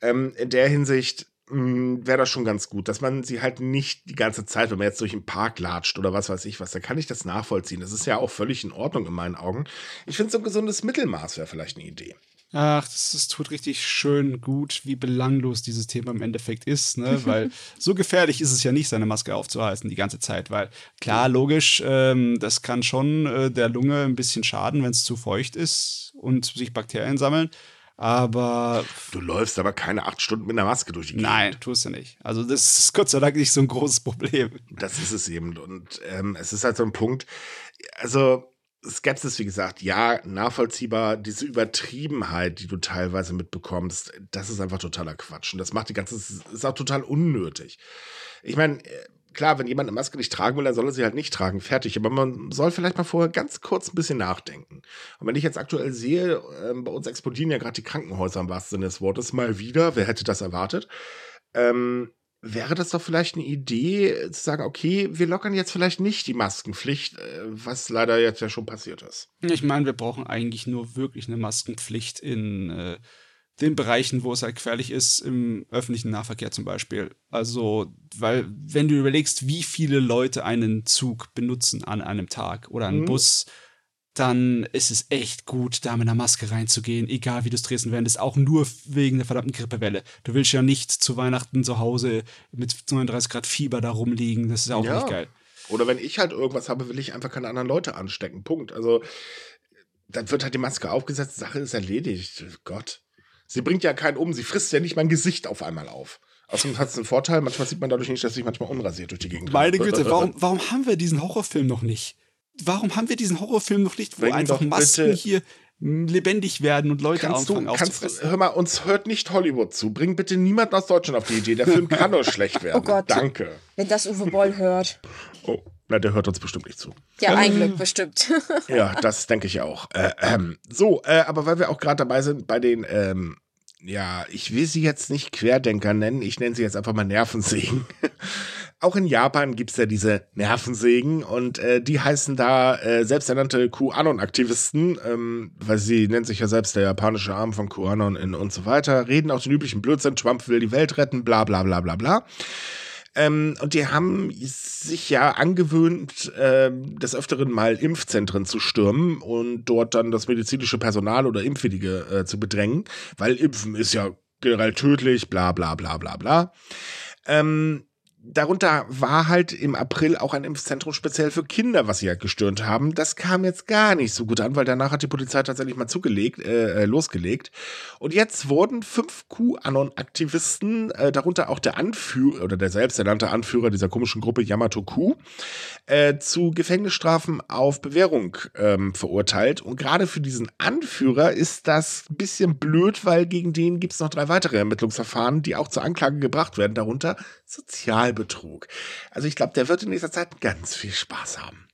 Ähm, in der Hinsicht wäre das schon ganz gut, dass man sie halt nicht die ganze Zeit, wenn man jetzt durch den Park latscht oder was weiß ich was, dann kann ich das nachvollziehen. Das ist ja auch völlig in Ordnung in meinen Augen. Ich finde, so ein gesundes Mittelmaß wäre vielleicht eine Idee. Ach, das, das, tut richtig schön gut, wie belanglos dieses Thema im Endeffekt ist, ne? Weil so gefährlich ist es ja nicht, seine Maske aufzuhalten die ganze Zeit, weil klar, logisch, ähm, das kann schon äh, der Lunge ein bisschen schaden, wenn es zu feucht ist und sich Bakterien sammeln. Aber. Du läufst aber keine acht Stunden mit einer Maske durch die Gegend. Nein, tust du nicht. Also, das ist Gott sei Dank nicht so ein großes Problem. Das ist es eben. Und ähm, es ist halt so ein Punkt. Also, Skepsis, wie gesagt, ja, nachvollziehbar. Diese Übertriebenheit, die du teilweise mitbekommst, das ist einfach totaler Quatsch. Und das macht die ganze, ist auch total unnötig. Ich meine, klar, wenn jemand eine Maske nicht tragen will, dann soll er sie halt nicht tragen. Fertig. Aber man soll vielleicht mal vorher ganz kurz ein bisschen nachdenken. Und wenn ich jetzt aktuell sehe, äh, bei uns explodieren ja gerade die Krankenhäuser im wahrsten Sinne des Wortes mal wieder. Wer hätte das erwartet? Ähm, wäre das doch vielleicht eine Idee, zu sagen, okay, wir lockern jetzt vielleicht nicht die Maskenpflicht, äh, was leider jetzt ja schon passiert ist. Ich meine, wir brauchen eigentlich nur wirklich eine Maskenpflicht in äh, den Bereichen, wo es halt gefährlich ist, im öffentlichen Nahverkehr zum Beispiel. Also, weil, wenn du überlegst, wie viele Leute einen Zug benutzen an einem Tag oder einen mhm. Bus, dann ist es echt gut, da mit einer Maske reinzugehen, egal wie du es drehst wendest, auch nur wegen der verdammten Grippewelle. Du willst ja nicht zu Weihnachten zu Hause mit 39 Grad Fieber da rumliegen, das ist auch ja. nicht geil. Oder wenn ich halt irgendwas habe, will ich einfach keine anderen Leute anstecken. Punkt. Also, dann wird halt die Maske aufgesetzt, Sache ist erledigt. Gott. Sie bringt ja keinen um, sie frisst ja nicht mein Gesicht auf einmal auf. Außerdem hat es einen Vorteil, manchmal sieht man dadurch nicht, dass ich manchmal unrasiert durch die Gegend Meine Güte, warum, warum haben wir diesen Horrorfilm noch nicht? Warum haben wir diesen Horrorfilm noch nicht, wo Bring einfach Masken hier lebendig werden und Leute kannst anfangen du, kannst, Hör mal, uns hört nicht Hollywood zu. Bring bitte niemanden aus Deutschland auf die Idee. Der Film kann nur schlecht werden. Oh Gott. Danke. Wenn das Uwe Boll hört. Oh, na, der hört uns bestimmt nicht zu. Ja, ein Glück, bestimmt. ja, das denke ich auch. Äh, ähm, so, äh, aber weil wir auch gerade dabei sind bei den ähm, ja, ich will sie jetzt nicht Querdenker nennen, ich nenne sie jetzt einfach mal Nervensägen. auch in Japan gibt es ja diese Nervensägen und äh, die heißen da äh, selbsternannte QAnon-Aktivisten, ähm, weil sie nennt sich ja selbst der japanische Arm von QAnon in, und so weiter, reden auch den üblichen Blödsinn, Trump will die Welt retten, bla bla bla bla bla. Ähm, und die haben sich ja angewöhnt, äh, des Öfteren mal Impfzentren zu stürmen und dort dann das medizinische Personal oder Impfwillige äh, zu bedrängen, weil Impfen ist ja generell tödlich, bla bla bla bla bla. Ähm, darunter war halt im April auch ein Impfzentrum speziell für Kinder, was sie halt gestürmt haben. Das kam jetzt gar nicht so gut an, weil danach hat die Polizei tatsächlich mal zugelegt, äh, äh losgelegt. Und jetzt wurden fünf QAnon-Aktivisten, äh, darunter auch der Anführer oder der selbsternannte Anführer dieser komischen Gruppe Yamato Q, äh, zu Gefängnisstrafen auf Bewährung ähm, verurteilt. Und gerade für diesen Anführer ist das ein bisschen blöd, weil gegen den gibt es noch drei weitere Ermittlungsverfahren, die auch zur Anklage gebracht werden, darunter Sozialbetrug. Also ich glaube, der wird in nächster Zeit ganz viel Spaß haben.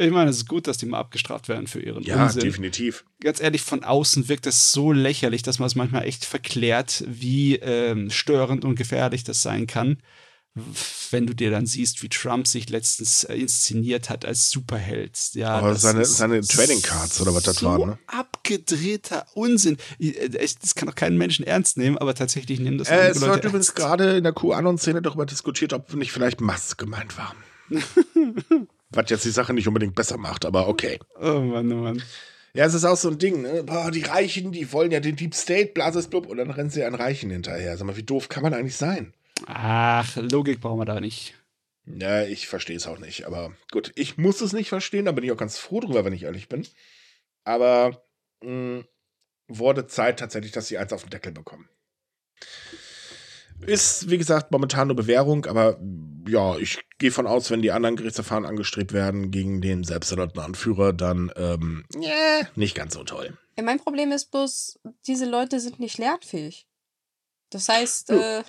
Ich meine, es ist gut, dass die mal abgestraft werden für ihren ja, Unsinn. Ja, definitiv. Ganz ehrlich, von außen wirkt das so lächerlich, dass man es manchmal echt verklärt, wie ähm, störend und gefährlich das sein kann wenn du dir dann siehst, wie Trump sich letztens äh, inszeniert hat als Superheld. Ja, Aber seine, seine Trading Cards oder was das so war, ne? Abgedrehter Unsinn. Äh, das kann doch keinen Menschen ernst nehmen, aber tatsächlich nehmen das äh, Es wird übrigens gerade in der QAnon-Szene darüber diskutiert, ob nicht vielleicht Musk gemeint war. was jetzt die Sache nicht unbedingt besser macht, aber okay. Oh Mann, oh Mann. Ja, es ist auch so ein Ding, ne? Boah, die Reichen, die wollen ja den Deep State, Blasesblub, und dann rennen sie an Reichen hinterher. Sag mal, wie doof kann man eigentlich sein? Ach, Logik brauchen wir da nicht. Ja, ich verstehe es auch nicht. Aber gut, ich muss es nicht verstehen, da bin ich auch ganz froh drüber, wenn ich ehrlich bin. Aber mh, hm, wurde Zeit tatsächlich, dass sie eins auf den Deckel bekommen. Ist, wie gesagt, momentan nur Bewährung, aber ja, ich gehe von aus, wenn die anderen Gerichtsverfahren angestrebt werden gegen den selbsternannten Anführer, dann ähm, yeah, nicht ganz so toll. Ja, mein Problem ist bloß, diese Leute sind nicht lernfähig. Das heißt, äh,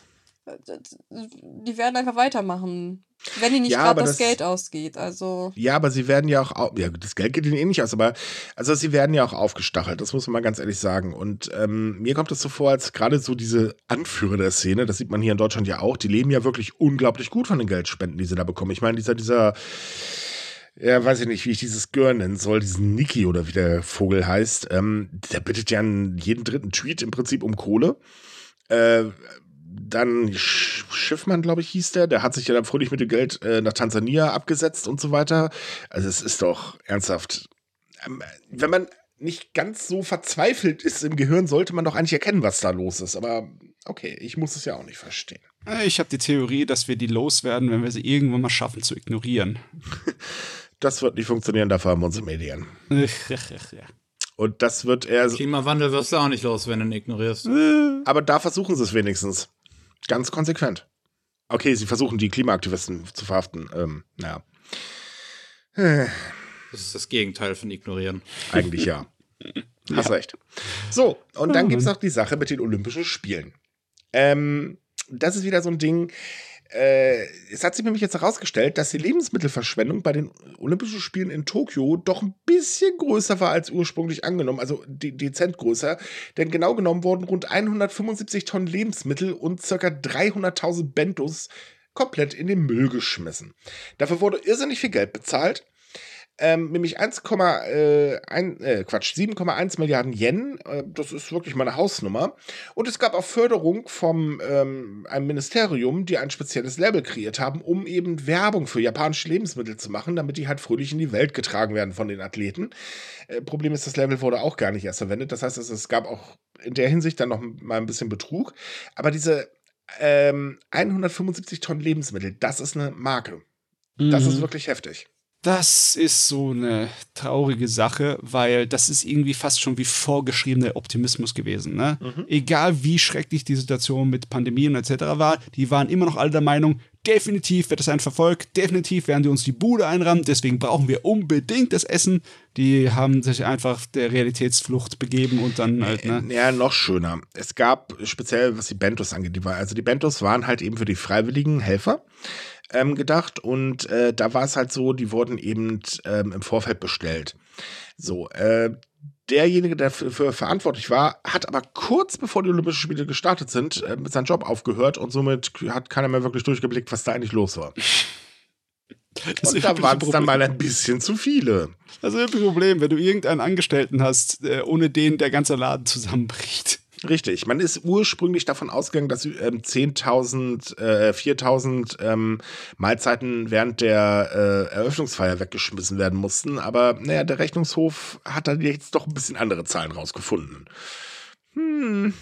die werden einfach weitermachen. Wenn ihnen nicht ja, gerade das, das, Geld ausgeht, also. Ja, aber sie werden ja auch, ja, das Geld geht ihnen eh nicht aus, aber, also sie werden ja auch aufgestachelt, das muss man mal ganz ehrlich sagen. Und ähm, mir kommt es so vor, als gerade so diese Anführer der Szene, das sieht man hier in Deutschland ja auch, die leben ja wirklich unglaublich gut von den Geldspenden, die sie da bekommen. Ich meine, dieser, dieser, ja, weiß ich nicht, wie ich dieses Girl nennen soll, diesen Niki oder wie der Vogel heißt, ähm, der bittet ja jeden dritten Tweet im Prinzip um Kohle. Äh, dann Schiffmann, glaube ich, hieß der, der hat sich ja dann fröhlich mit dem Geld äh, nach Tansania abgesetzt und so weiter. Also es ist doch ernsthaft. Ähm, wenn man nicht ganz so verzweifelt ist im Gehirn, sollte man doch eigentlich erkennen, was da los ist. Aber okay, ich muss es ja auch nicht verstehen. Äh, ich habe die Theorie, dass wir die loswerden, wenn wir sie irgendwann mal schaffen zu ignorieren. das wird nicht funktionieren, dafür haben wir unsere Medien. Und das wird eher. Klimawandel wirst du auch nicht los, wenn du ihn ignorierst. Aber da versuchen sie es wenigstens. Ganz konsequent. Okay, sie versuchen die Klimaaktivisten zu verhaften. Ähm, naja. Das ist das Gegenteil von ignorieren. Eigentlich ja. Hast ja. recht. So, und dann gibt es noch die Sache mit den Olympischen Spielen. Ähm, das ist wieder so ein Ding, äh, es hat sich nämlich jetzt herausgestellt, dass die Lebensmittelverschwendung bei den Olympischen Spielen in Tokio doch ein bisschen größer war als ursprünglich angenommen, also de dezent größer. Denn genau genommen wurden rund 175 Tonnen Lebensmittel und ca. 300.000 Bentos komplett in den Müll geschmissen. Dafür wurde irrsinnig viel Geld bezahlt ähm, nämlich 1,1, äh, äh, Quatsch, 7,1 Milliarden Yen. Äh, das ist wirklich meine Hausnummer. Und es gab auch Förderung vom ähm, einem Ministerium, die ein spezielles Label kreiert haben, um eben Werbung für japanische Lebensmittel zu machen, damit die halt fröhlich in die Welt getragen werden von den Athleten. Äh, Problem ist, das Label wurde auch gar nicht erst verwendet. Das heißt, es, es gab auch in der Hinsicht dann noch mal ein bisschen Betrug. Aber diese ähm, 175 Tonnen Lebensmittel, das ist eine Marke. Mhm. Das ist mhm. wirklich heftig. Das ist so eine traurige Sache, weil das ist irgendwie fast schon wie vorgeschriebener Optimismus gewesen. Ne? Mhm. Egal wie schrecklich die Situation mit Pandemien etc. war, die waren immer noch alle der Meinung, definitiv wird es ein Verfolg, definitiv werden die uns die Bude einrammen, deswegen brauchen wir unbedingt das Essen. Die haben sich einfach der Realitätsflucht begeben und dann halt, ne? Ja, noch schöner. Es gab speziell, was die Bentos angeht, die war, also die Bentos waren halt eben für die freiwilligen Helfer ähm, gedacht und äh, da war es halt so, die wurden eben ähm, im Vorfeld bestellt. So, äh, derjenige, der dafür verantwortlich war, hat aber kurz bevor die Olympischen Spiele gestartet sind, äh, mit seinem Job aufgehört und somit hat keiner mehr wirklich durchgeblickt, was da eigentlich los war. Das und da waren es dann mal ein bisschen zu viele. Das ist ein Problem, wenn du irgendeinen Angestellten hast, äh, ohne den der ganze Laden zusammenbricht. Richtig. Man ist ursprünglich davon ausgegangen, dass ähm, 10.000, äh, 4.000 ähm, Mahlzeiten während der äh, Eröffnungsfeier weggeschmissen werden mussten. Aber naja, der Rechnungshof hat da jetzt doch ein bisschen andere Zahlen rausgefunden. Hm.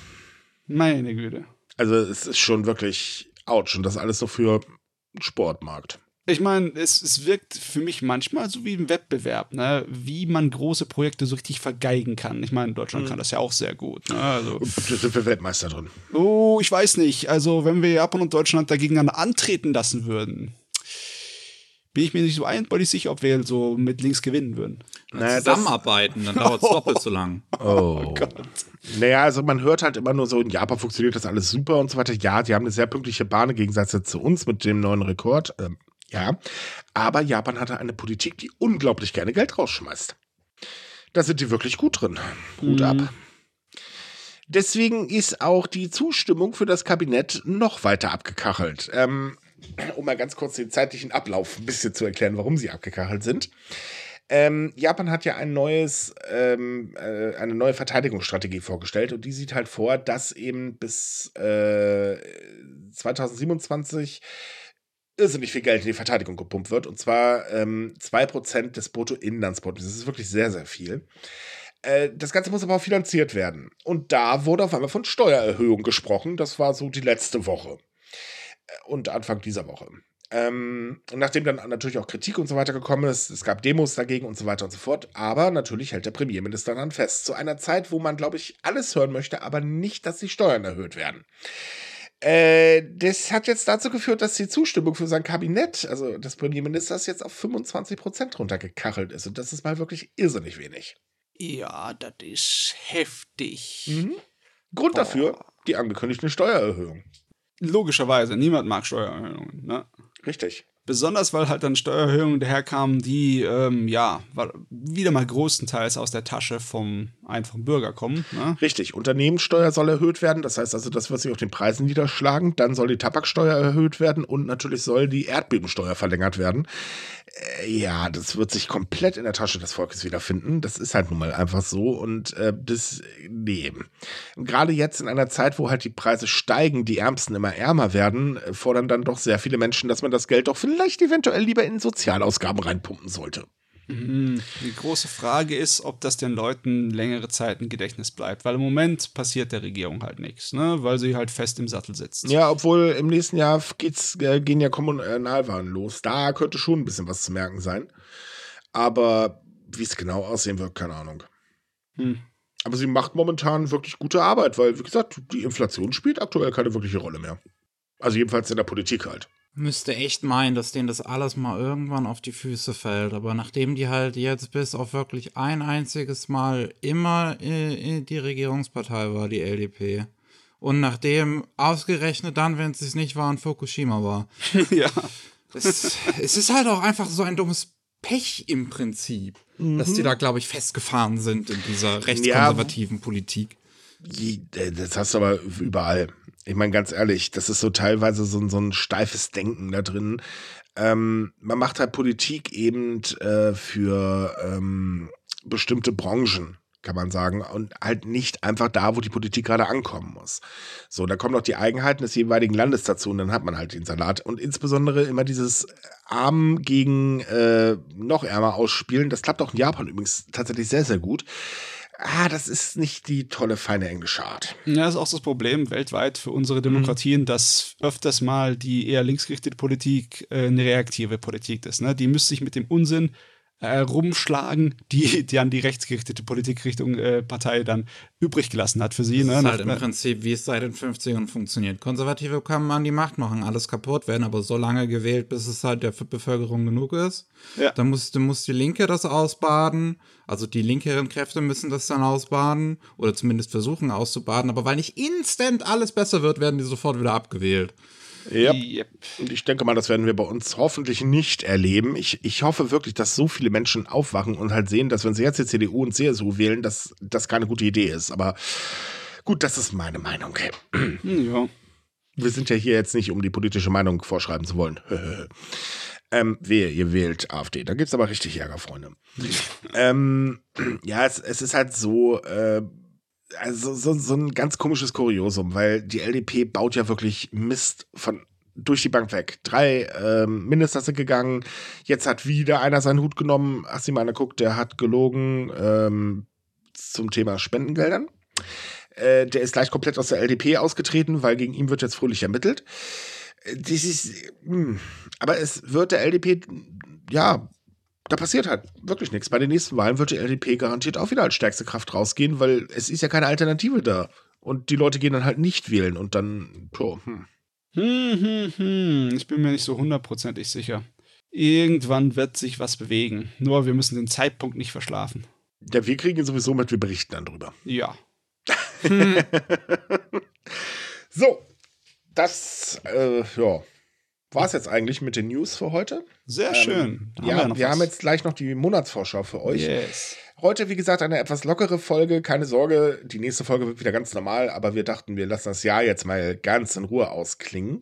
Meine Güte. Also es ist schon wirklich ouch und das alles so für Sportmarkt ich meine, es, es wirkt für mich manchmal so wie ein Wettbewerb, ne? wie man große Projekte so richtig vergeigen kann. Ich meine, Deutschland mhm. kann das ja auch sehr gut. Ne? Also, da sind wir Weltmeister drin. Oh, ich weiß nicht. Also, wenn wir Japan und Deutschland dagegen antreten lassen würden, bin ich mir nicht so eindeutig sicher, ob wir so mit links gewinnen würden. Naja, Zusammenarbeiten, dann dauert es doppelt so lang. Oh. oh Gott. Naja, also man hört halt immer nur so, in Japan funktioniert das alles super und so weiter. Ja, die haben eine sehr pünktliche Bahn im Gegensatz zu uns mit dem neuen Rekord. Ähm, ja, aber Japan hatte eine Politik, die unglaublich gerne Geld rausschmeißt. Da sind die wirklich gut drin. Hut mhm. ab. Deswegen ist auch die Zustimmung für das Kabinett noch weiter abgekachelt. Ähm, um mal ganz kurz den zeitlichen Ablauf ein bisschen zu erklären, warum sie abgekachelt sind. Ähm, Japan hat ja ein neues, ähm, äh, eine neue Verteidigungsstrategie vorgestellt und die sieht halt vor, dass eben bis äh, 2027 irrsinnig viel Geld in die Verteidigung gepumpt wird. Und zwar ähm, 2% des Bruttoinlandsprodukts. Das ist wirklich sehr, sehr viel. Äh, das Ganze muss aber auch finanziert werden. Und da wurde auf einmal von Steuererhöhung gesprochen. Das war so die letzte Woche. Äh, und Anfang dieser Woche. Ähm, und nachdem dann natürlich auch Kritik und so weiter gekommen ist, es gab Demos dagegen und so weiter und so fort. Aber natürlich hält der Premierminister dann fest. Zu einer Zeit, wo man, glaube ich, alles hören möchte, aber nicht, dass die Steuern erhöht werden. Äh, das hat jetzt dazu geführt, dass die Zustimmung für sein Kabinett, also des Premierministers, jetzt auf 25 Prozent runtergekachelt ist. Und das ist mal wirklich irrsinnig wenig. Ja, das ist heftig. Mhm. Grund Boah. dafür, die angekündigte Steuererhöhung. Logischerweise, niemand mag Steuererhöhungen. Ne? Richtig. Besonders, weil halt dann Steuererhöhungen daherkamen, die ähm, ja wieder mal größtenteils aus der Tasche vom einfachen Bürger kommen. Ne? Richtig, Unternehmenssteuer soll erhöht werden. Das heißt also, das wird sich auf den Preisen niederschlagen. Dann soll die Tabaksteuer erhöht werden und natürlich soll die Erdbebensteuer verlängert werden. Äh, ja, das wird sich komplett in der Tasche des Volkes wiederfinden. Das ist halt nun mal einfach so. Und äh, das, nee. Gerade jetzt in einer Zeit, wo halt die Preise steigen, die Ärmsten immer ärmer werden, äh, fordern dann doch sehr viele Menschen, dass man das Geld doch vielleicht eventuell lieber in Sozialausgaben reinpumpen sollte. Mhm. Die große Frage ist, ob das den Leuten längere Zeit im Gedächtnis bleibt, weil im Moment passiert der Regierung halt nichts, ne? weil sie halt fest im Sattel sitzt. Ja, obwohl im nächsten Jahr geht's, äh, gehen ja Kommunalwahlen los. Da könnte schon ein bisschen was zu merken sein. Aber wie es genau aussehen wird, keine Ahnung. Hm. Aber sie macht momentan wirklich gute Arbeit, weil, wie gesagt, die Inflation spielt aktuell keine wirkliche Rolle mehr. Also jedenfalls in der Politik halt müsste echt meinen, dass denen das alles mal irgendwann auf die Füße fällt. Aber nachdem die halt jetzt bis auf wirklich ein einziges Mal immer die Regierungspartei war, die LDP. Und nachdem ausgerechnet dann, wenn es es nicht war, in Fukushima war. ja. Es, es, ist halt auch einfach so ein dummes Pech im Prinzip, mhm. dass die da, glaube ich, festgefahren sind in dieser rechtskonservativen ja, Politik. Das hast du aber überall. Ich meine, ganz ehrlich, das ist so teilweise so, so ein steifes Denken da drin. Ähm, man macht halt Politik eben äh, für ähm, bestimmte Branchen kann man sagen, und halt nicht einfach da, wo die Politik gerade ankommen muss. So, da kommen noch die Eigenheiten des jeweiligen Landes dazu und dann hat man halt den Salat. Und insbesondere immer dieses Arm gegen äh, noch ärmer ausspielen, das klappt auch in Japan übrigens tatsächlich sehr, sehr gut ah, das ist nicht die tolle, feine englische Art. Ja, das ist auch das Problem weltweit für unsere Demokratien, mhm. dass öfters mal die eher linksgerichtete Politik äh, eine reaktive Politik ist. Ne? Die müsste sich mit dem Unsinn äh, rumschlagen, die, die an die rechtsgerichtete Politikrichtung äh, Partei dann übrig gelassen hat für sie. Das ne? ist halt im Prinzip, wie es seit den 50ern funktioniert. Konservative können an die Macht machen, alles kaputt werden, aber so lange gewählt, bis es halt der Bevölkerung genug ist. Ja. Dann muss, dann muss die Linke das ausbaden, also die linkeren Kräfte müssen das dann ausbaden oder zumindest versuchen auszubaden, aber weil nicht instant alles besser wird, werden die sofort wieder abgewählt. Yep. yep. Und ich denke mal, das werden wir bei uns hoffentlich nicht erleben. Ich, ich hoffe wirklich, dass so viele Menschen aufwachen und halt sehen, dass wenn sie jetzt die CDU und CSU wählen, dass das keine gute Idee ist. Aber gut, das ist meine Meinung. Ja. Wir sind ja hier jetzt nicht, um die politische Meinung vorschreiben zu wollen. ähm, wehe, ihr wählt AfD. Da gibt es aber richtig Ärger, Freunde. ähm, ja, es, es, ist halt so, äh, also so, so ein ganz komisches Kuriosum, weil die LDP baut ja wirklich Mist von durch die Bank weg. Drei ähm, Minister sind gegangen. Jetzt hat wieder einer seinen Hut genommen. Hast du mal angeguckt, der hat gelogen ähm, zum Thema Spendengeldern. Äh, der ist gleich komplett aus der LDP ausgetreten, weil gegen ihn wird jetzt fröhlich ermittelt. Äh, das ist, mh. Hm, aber es wird der LDP, ja, da passiert halt wirklich nichts. Bei den nächsten Wahlen wird die LDP garantiert auch wieder als stärkste Kraft rausgehen, weil es ist ja keine Alternative da. Und die Leute gehen dann halt nicht wählen und dann, oh, hm. Hm, hm, hm. Ich bin mir nicht so hundertprozentig sicher. Irgendwann wird sich was bewegen. Nur wir müssen den Zeitpunkt nicht verschlafen. Ja, wir kriegen ihn sowieso mit, wir berichten dann drüber. Ja. so, das, äh, ja, war es jetzt eigentlich mit den News für heute. Sehr ähm, schön. Haben ja, wir, wir haben jetzt gleich noch die Monatsvorschau für euch. Yes. Heute, wie gesagt, eine etwas lockere Folge. Keine Sorge, die nächste Folge wird wieder ganz normal, aber wir dachten, wir lassen das Jahr jetzt mal ganz in Ruhe ausklingen.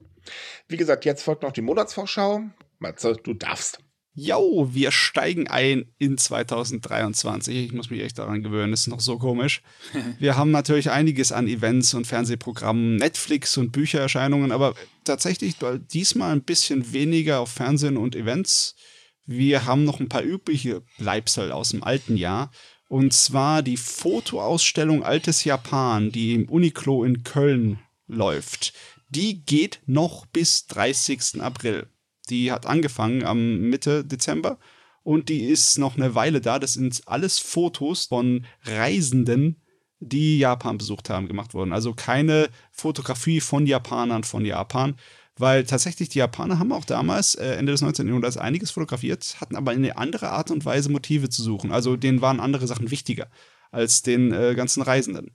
Wie gesagt, jetzt folgt noch die Monatsvorschau. Matze, du darfst. Jo, wir steigen ein in 2023. Ich muss mich echt daran gewöhnen, das ist noch so komisch. Wir haben natürlich einiges an Events und Fernsehprogrammen, Netflix und Büchererscheinungen, aber tatsächlich diesmal ein bisschen weniger auf Fernsehen und Events. Wir haben noch ein paar übliche Bleibsel aus dem alten Jahr. Und zwar die Fotoausstellung Altes Japan, die im Uniqlo in Köln läuft. Die geht noch bis 30. April. Die hat angefangen am Mitte Dezember und die ist noch eine Weile da. Das sind alles Fotos von Reisenden, die Japan besucht haben, gemacht worden. Also keine Fotografie von Japanern von Japan, weil tatsächlich die Japaner haben auch damals, äh, Ende des 19. Jahrhunderts, einiges fotografiert, hatten aber eine andere Art und Weise Motive zu suchen. Also denen waren andere Sachen wichtiger als den äh, ganzen Reisenden.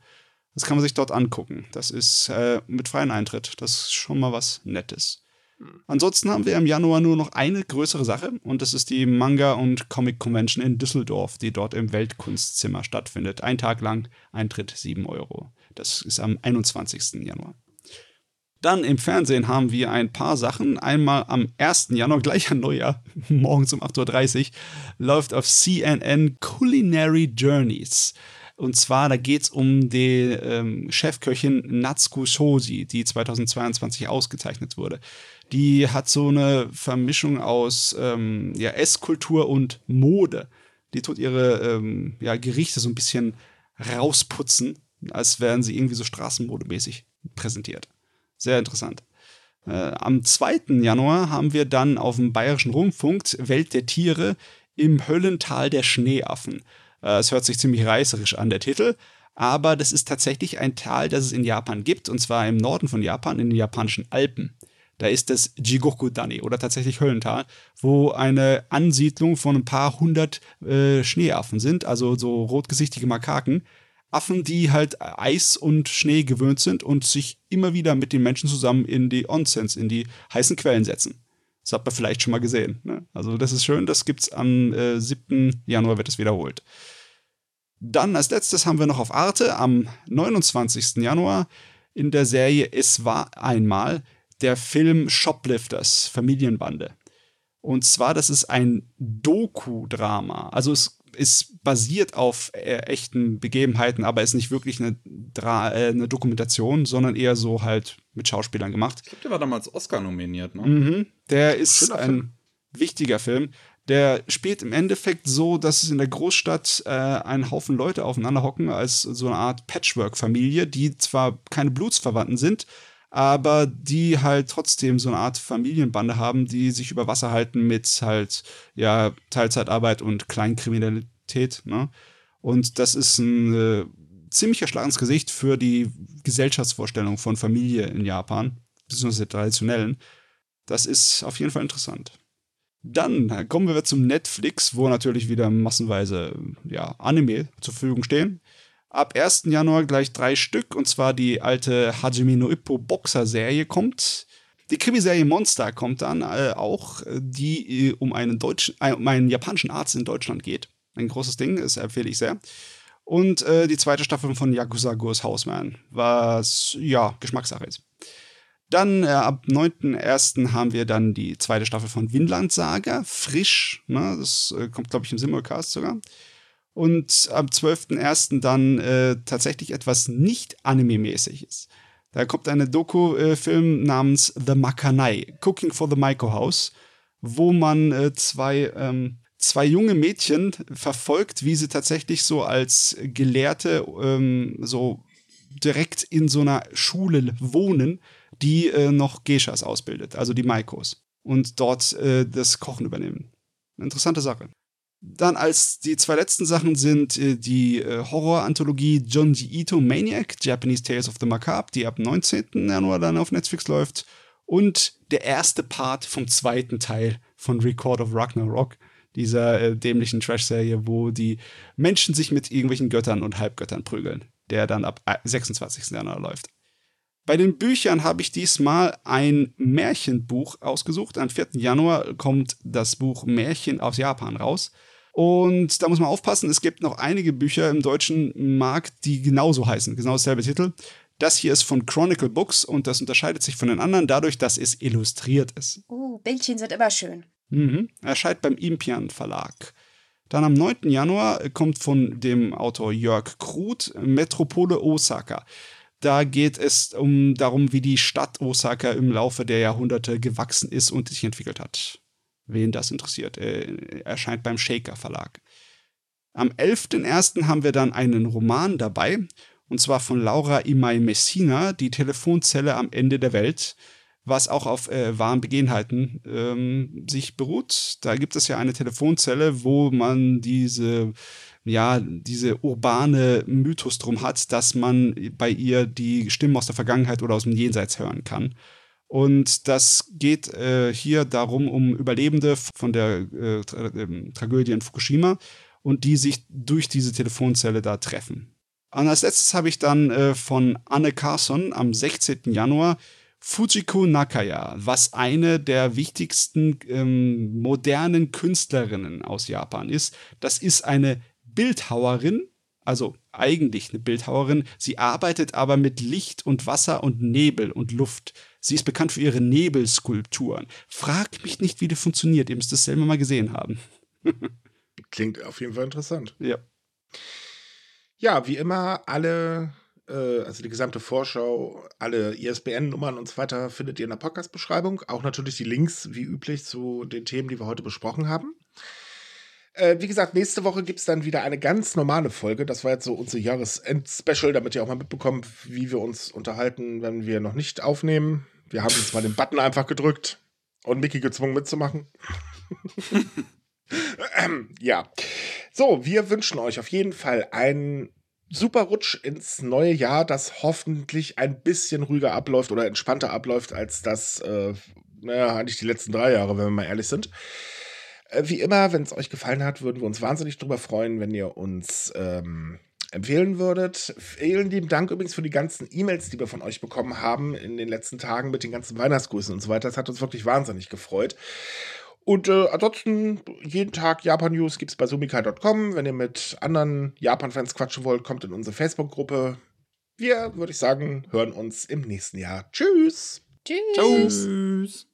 Das kann man sich dort angucken. Das ist äh, mit freiem Eintritt. Das ist schon mal was Nettes. Ansonsten haben wir im Januar nur noch eine größere Sache und das ist die Manga- und Comic Convention in Düsseldorf, die dort im Weltkunstzimmer stattfindet. Ein Tag lang, Eintritt 7 Euro. Das ist am 21. Januar. Dann im Fernsehen haben wir ein paar Sachen. Einmal am 1. Januar, gleich an Neujahr, morgens um 8.30 Uhr, läuft auf CNN Culinary Journeys. Und zwar, da geht es um die ähm, Chefköchin Natsuko Shoji, die 2022 ausgezeichnet wurde die hat so eine Vermischung aus ähm, ja, Esskultur und Mode. Die tut ihre ähm, ja, Gerichte so ein bisschen rausputzen, als wären sie irgendwie so straßenmodemäßig präsentiert. Sehr interessant. Äh, am 2. Januar haben wir dann auf dem Bayerischen Rundfunk Welt der Tiere im Höllental der Schneeaffen. Äh, es hört sich ziemlich reißerisch an, der Titel, aber das ist tatsächlich ein Tal, das es in Japan gibt, und zwar im Norden von Japan, in den japanischen Alpen. Da ist das Jigoku-Dani oder tatsächlich Höllental, wo eine Ansiedlung von ein paar hundert äh, Schneeaffen sind, also so rotgesichtige Makaken. Affen, die halt Eis und Schnee gewöhnt sind und sich immer wieder mit den Menschen zusammen in die Onsens, in die heißen Quellen setzen. Das hat man vielleicht schon mal gesehen. Ne? Also das ist schön, das gibt's am äh, 7. Januar wird es wiederholt. Dann als letztes haben wir noch auf Arte am 29. Januar in der Serie Es war einmal der Film Shoplifters, Familienbande. Und zwar, das ist ein Doku-Drama. Also es ist basiert auf äh, echten Begebenheiten, aber ist nicht wirklich eine, Dra äh, eine Dokumentation, sondern eher so halt mit Schauspielern gemacht. Ich glaube, der war damals Oscar nominiert, ne? Mhm. Der ist ein Film. wichtiger Film. Der spielt im Endeffekt so, dass es in der Großstadt äh, einen Haufen Leute aufeinander hocken als so eine Art Patchwork-Familie, die zwar keine Blutsverwandten sind, aber die halt trotzdem so eine Art Familienbande haben, die sich über Wasser halten mit halt, ja, Teilzeitarbeit und Kleinkriminalität, ne? Und das ist ein äh, ziemlicher Schlag ins Gesicht für die Gesellschaftsvorstellung von Familie in Japan, beziehungsweise traditionellen. Das ist auf jeden Fall interessant. Dann kommen wir zum Netflix, wo natürlich wieder massenweise ja, Anime zur Verfügung stehen. Ab 1. Januar gleich drei Stück, und zwar die alte Hajime no Ippo Boxer-Serie kommt. Die Krimiserie Monster kommt dann äh, auch, die äh, um einen deutschen, äh, um einen japanischen Arzt in Deutschland geht. Ein großes Ding, das empfehle ich sehr. Und äh, die zweite Staffel von Yakuza Goes Houseman, was ja Geschmackssache ist. Dann äh, ab 9.1. haben wir dann die zweite Staffel von Vinland Saga, frisch. Ne? Das äh, kommt, glaube ich, im Simulcast sogar. Und am 12.1. dann äh, tatsächlich etwas nicht anime-mäßiges. Da kommt eine Doku-Film namens The Makanai, Cooking for the Maiko House, wo man äh, zwei, ähm, zwei junge Mädchen verfolgt, wie sie tatsächlich so als Gelehrte ähm, so direkt in so einer Schule wohnen, die äh, noch Geishas ausbildet, also die Maikos, und dort äh, das Kochen übernehmen. Interessante Sache. Dann als die zwei letzten Sachen sind äh, die äh, Horror-Anthologie Junji Ito Maniac, Japanese Tales of the Macabre, die ab 19. Januar dann auf Netflix läuft. Und der erste Part vom zweiten Teil von Record of Ragnarok, dieser äh, dämlichen Trash-Serie, wo die Menschen sich mit irgendwelchen Göttern und Halbgöttern prügeln, der dann ab 26. Äh, Januar läuft. Bei den Büchern habe ich diesmal ein Märchenbuch ausgesucht. Am 4. Januar kommt das Buch Märchen aus Japan raus. Und da muss man aufpassen, es gibt noch einige Bücher im deutschen Markt, die genauso heißen, genau dasselbe Titel. Das hier ist von Chronicle Books und das unterscheidet sich von den anderen dadurch, dass es illustriert ist. Oh, Bildchen sind immer schön. Mhm. Erscheint beim Impian Verlag. Dann am 9. Januar kommt von dem Autor Jörg Kruth Metropole Osaka. Da geht es um darum, wie die Stadt Osaka im Laufe der Jahrhunderte gewachsen ist und sich entwickelt hat wen das interessiert. Er erscheint beim Shaker Verlag. Am 11.01. haben wir dann einen Roman dabei, und zwar von Laura Imai Messina, Die Telefonzelle am Ende der Welt, was auch auf äh, wahren Begebenheiten ähm, sich beruht. Da gibt es ja eine Telefonzelle, wo man diese ja, diese urbane Mythos drum hat, dass man bei ihr die Stimmen aus der Vergangenheit oder aus dem Jenseits hören kann. Und das geht äh, hier darum, um Überlebende von der äh, Tra äh, Tragödie in Fukushima und die sich durch diese Telefonzelle da treffen. Und als letztes habe ich dann äh, von Anne Carson am 16. Januar Fujiko Nakaya, was eine der wichtigsten ähm, modernen Künstlerinnen aus Japan ist. Das ist eine Bildhauerin, also eigentlich eine Bildhauerin. Sie arbeitet aber mit Licht und Wasser und Nebel und Luft. Sie ist bekannt für ihre Nebelskulpturen. Frag mich nicht, wie die funktioniert. Ihr müsst es selber mal gesehen haben. Klingt auf jeden Fall interessant. Ja. Ja, wie immer, alle, äh, also die gesamte Vorschau, alle ISBN-Nummern und so weiter findet ihr in der Podcast-Beschreibung. Auch natürlich die Links, wie üblich, zu den Themen, die wir heute besprochen haben. Äh, wie gesagt, nächste Woche gibt es dann wieder eine ganz normale Folge. Das war jetzt so unser Jahresend-Special, damit ihr auch mal mitbekommt, wie wir uns unterhalten, wenn wir noch nicht aufnehmen. Wir haben jetzt mal den Button einfach gedrückt und Mickey gezwungen mitzumachen. ähm, ja. So, wir wünschen euch auf jeden Fall einen super Rutsch ins neue Jahr, das hoffentlich ein bisschen ruhiger abläuft oder entspannter abläuft als das, äh, naja, eigentlich die letzten drei Jahre, wenn wir mal ehrlich sind. Äh, wie immer, wenn es euch gefallen hat, würden wir uns wahnsinnig darüber freuen, wenn ihr uns ähm, empfehlen würdet. Vielen lieben Dank übrigens für die ganzen E-Mails, die wir von euch bekommen haben in den letzten Tagen mit den ganzen Weihnachtsgrüßen und so weiter. Das hat uns wirklich wahnsinnig gefreut. Und äh, ansonsten, jeden Tag Japan News gibt es bei sumikai.com. Wenn ihr mit anderen Japan-Fans quatschen wollt, kommt in unsere Facebook-Gruppe. Wir, würde ich sagen, hören uns im nächsten Jahr. Tschüss. Tschüss. Tschüss.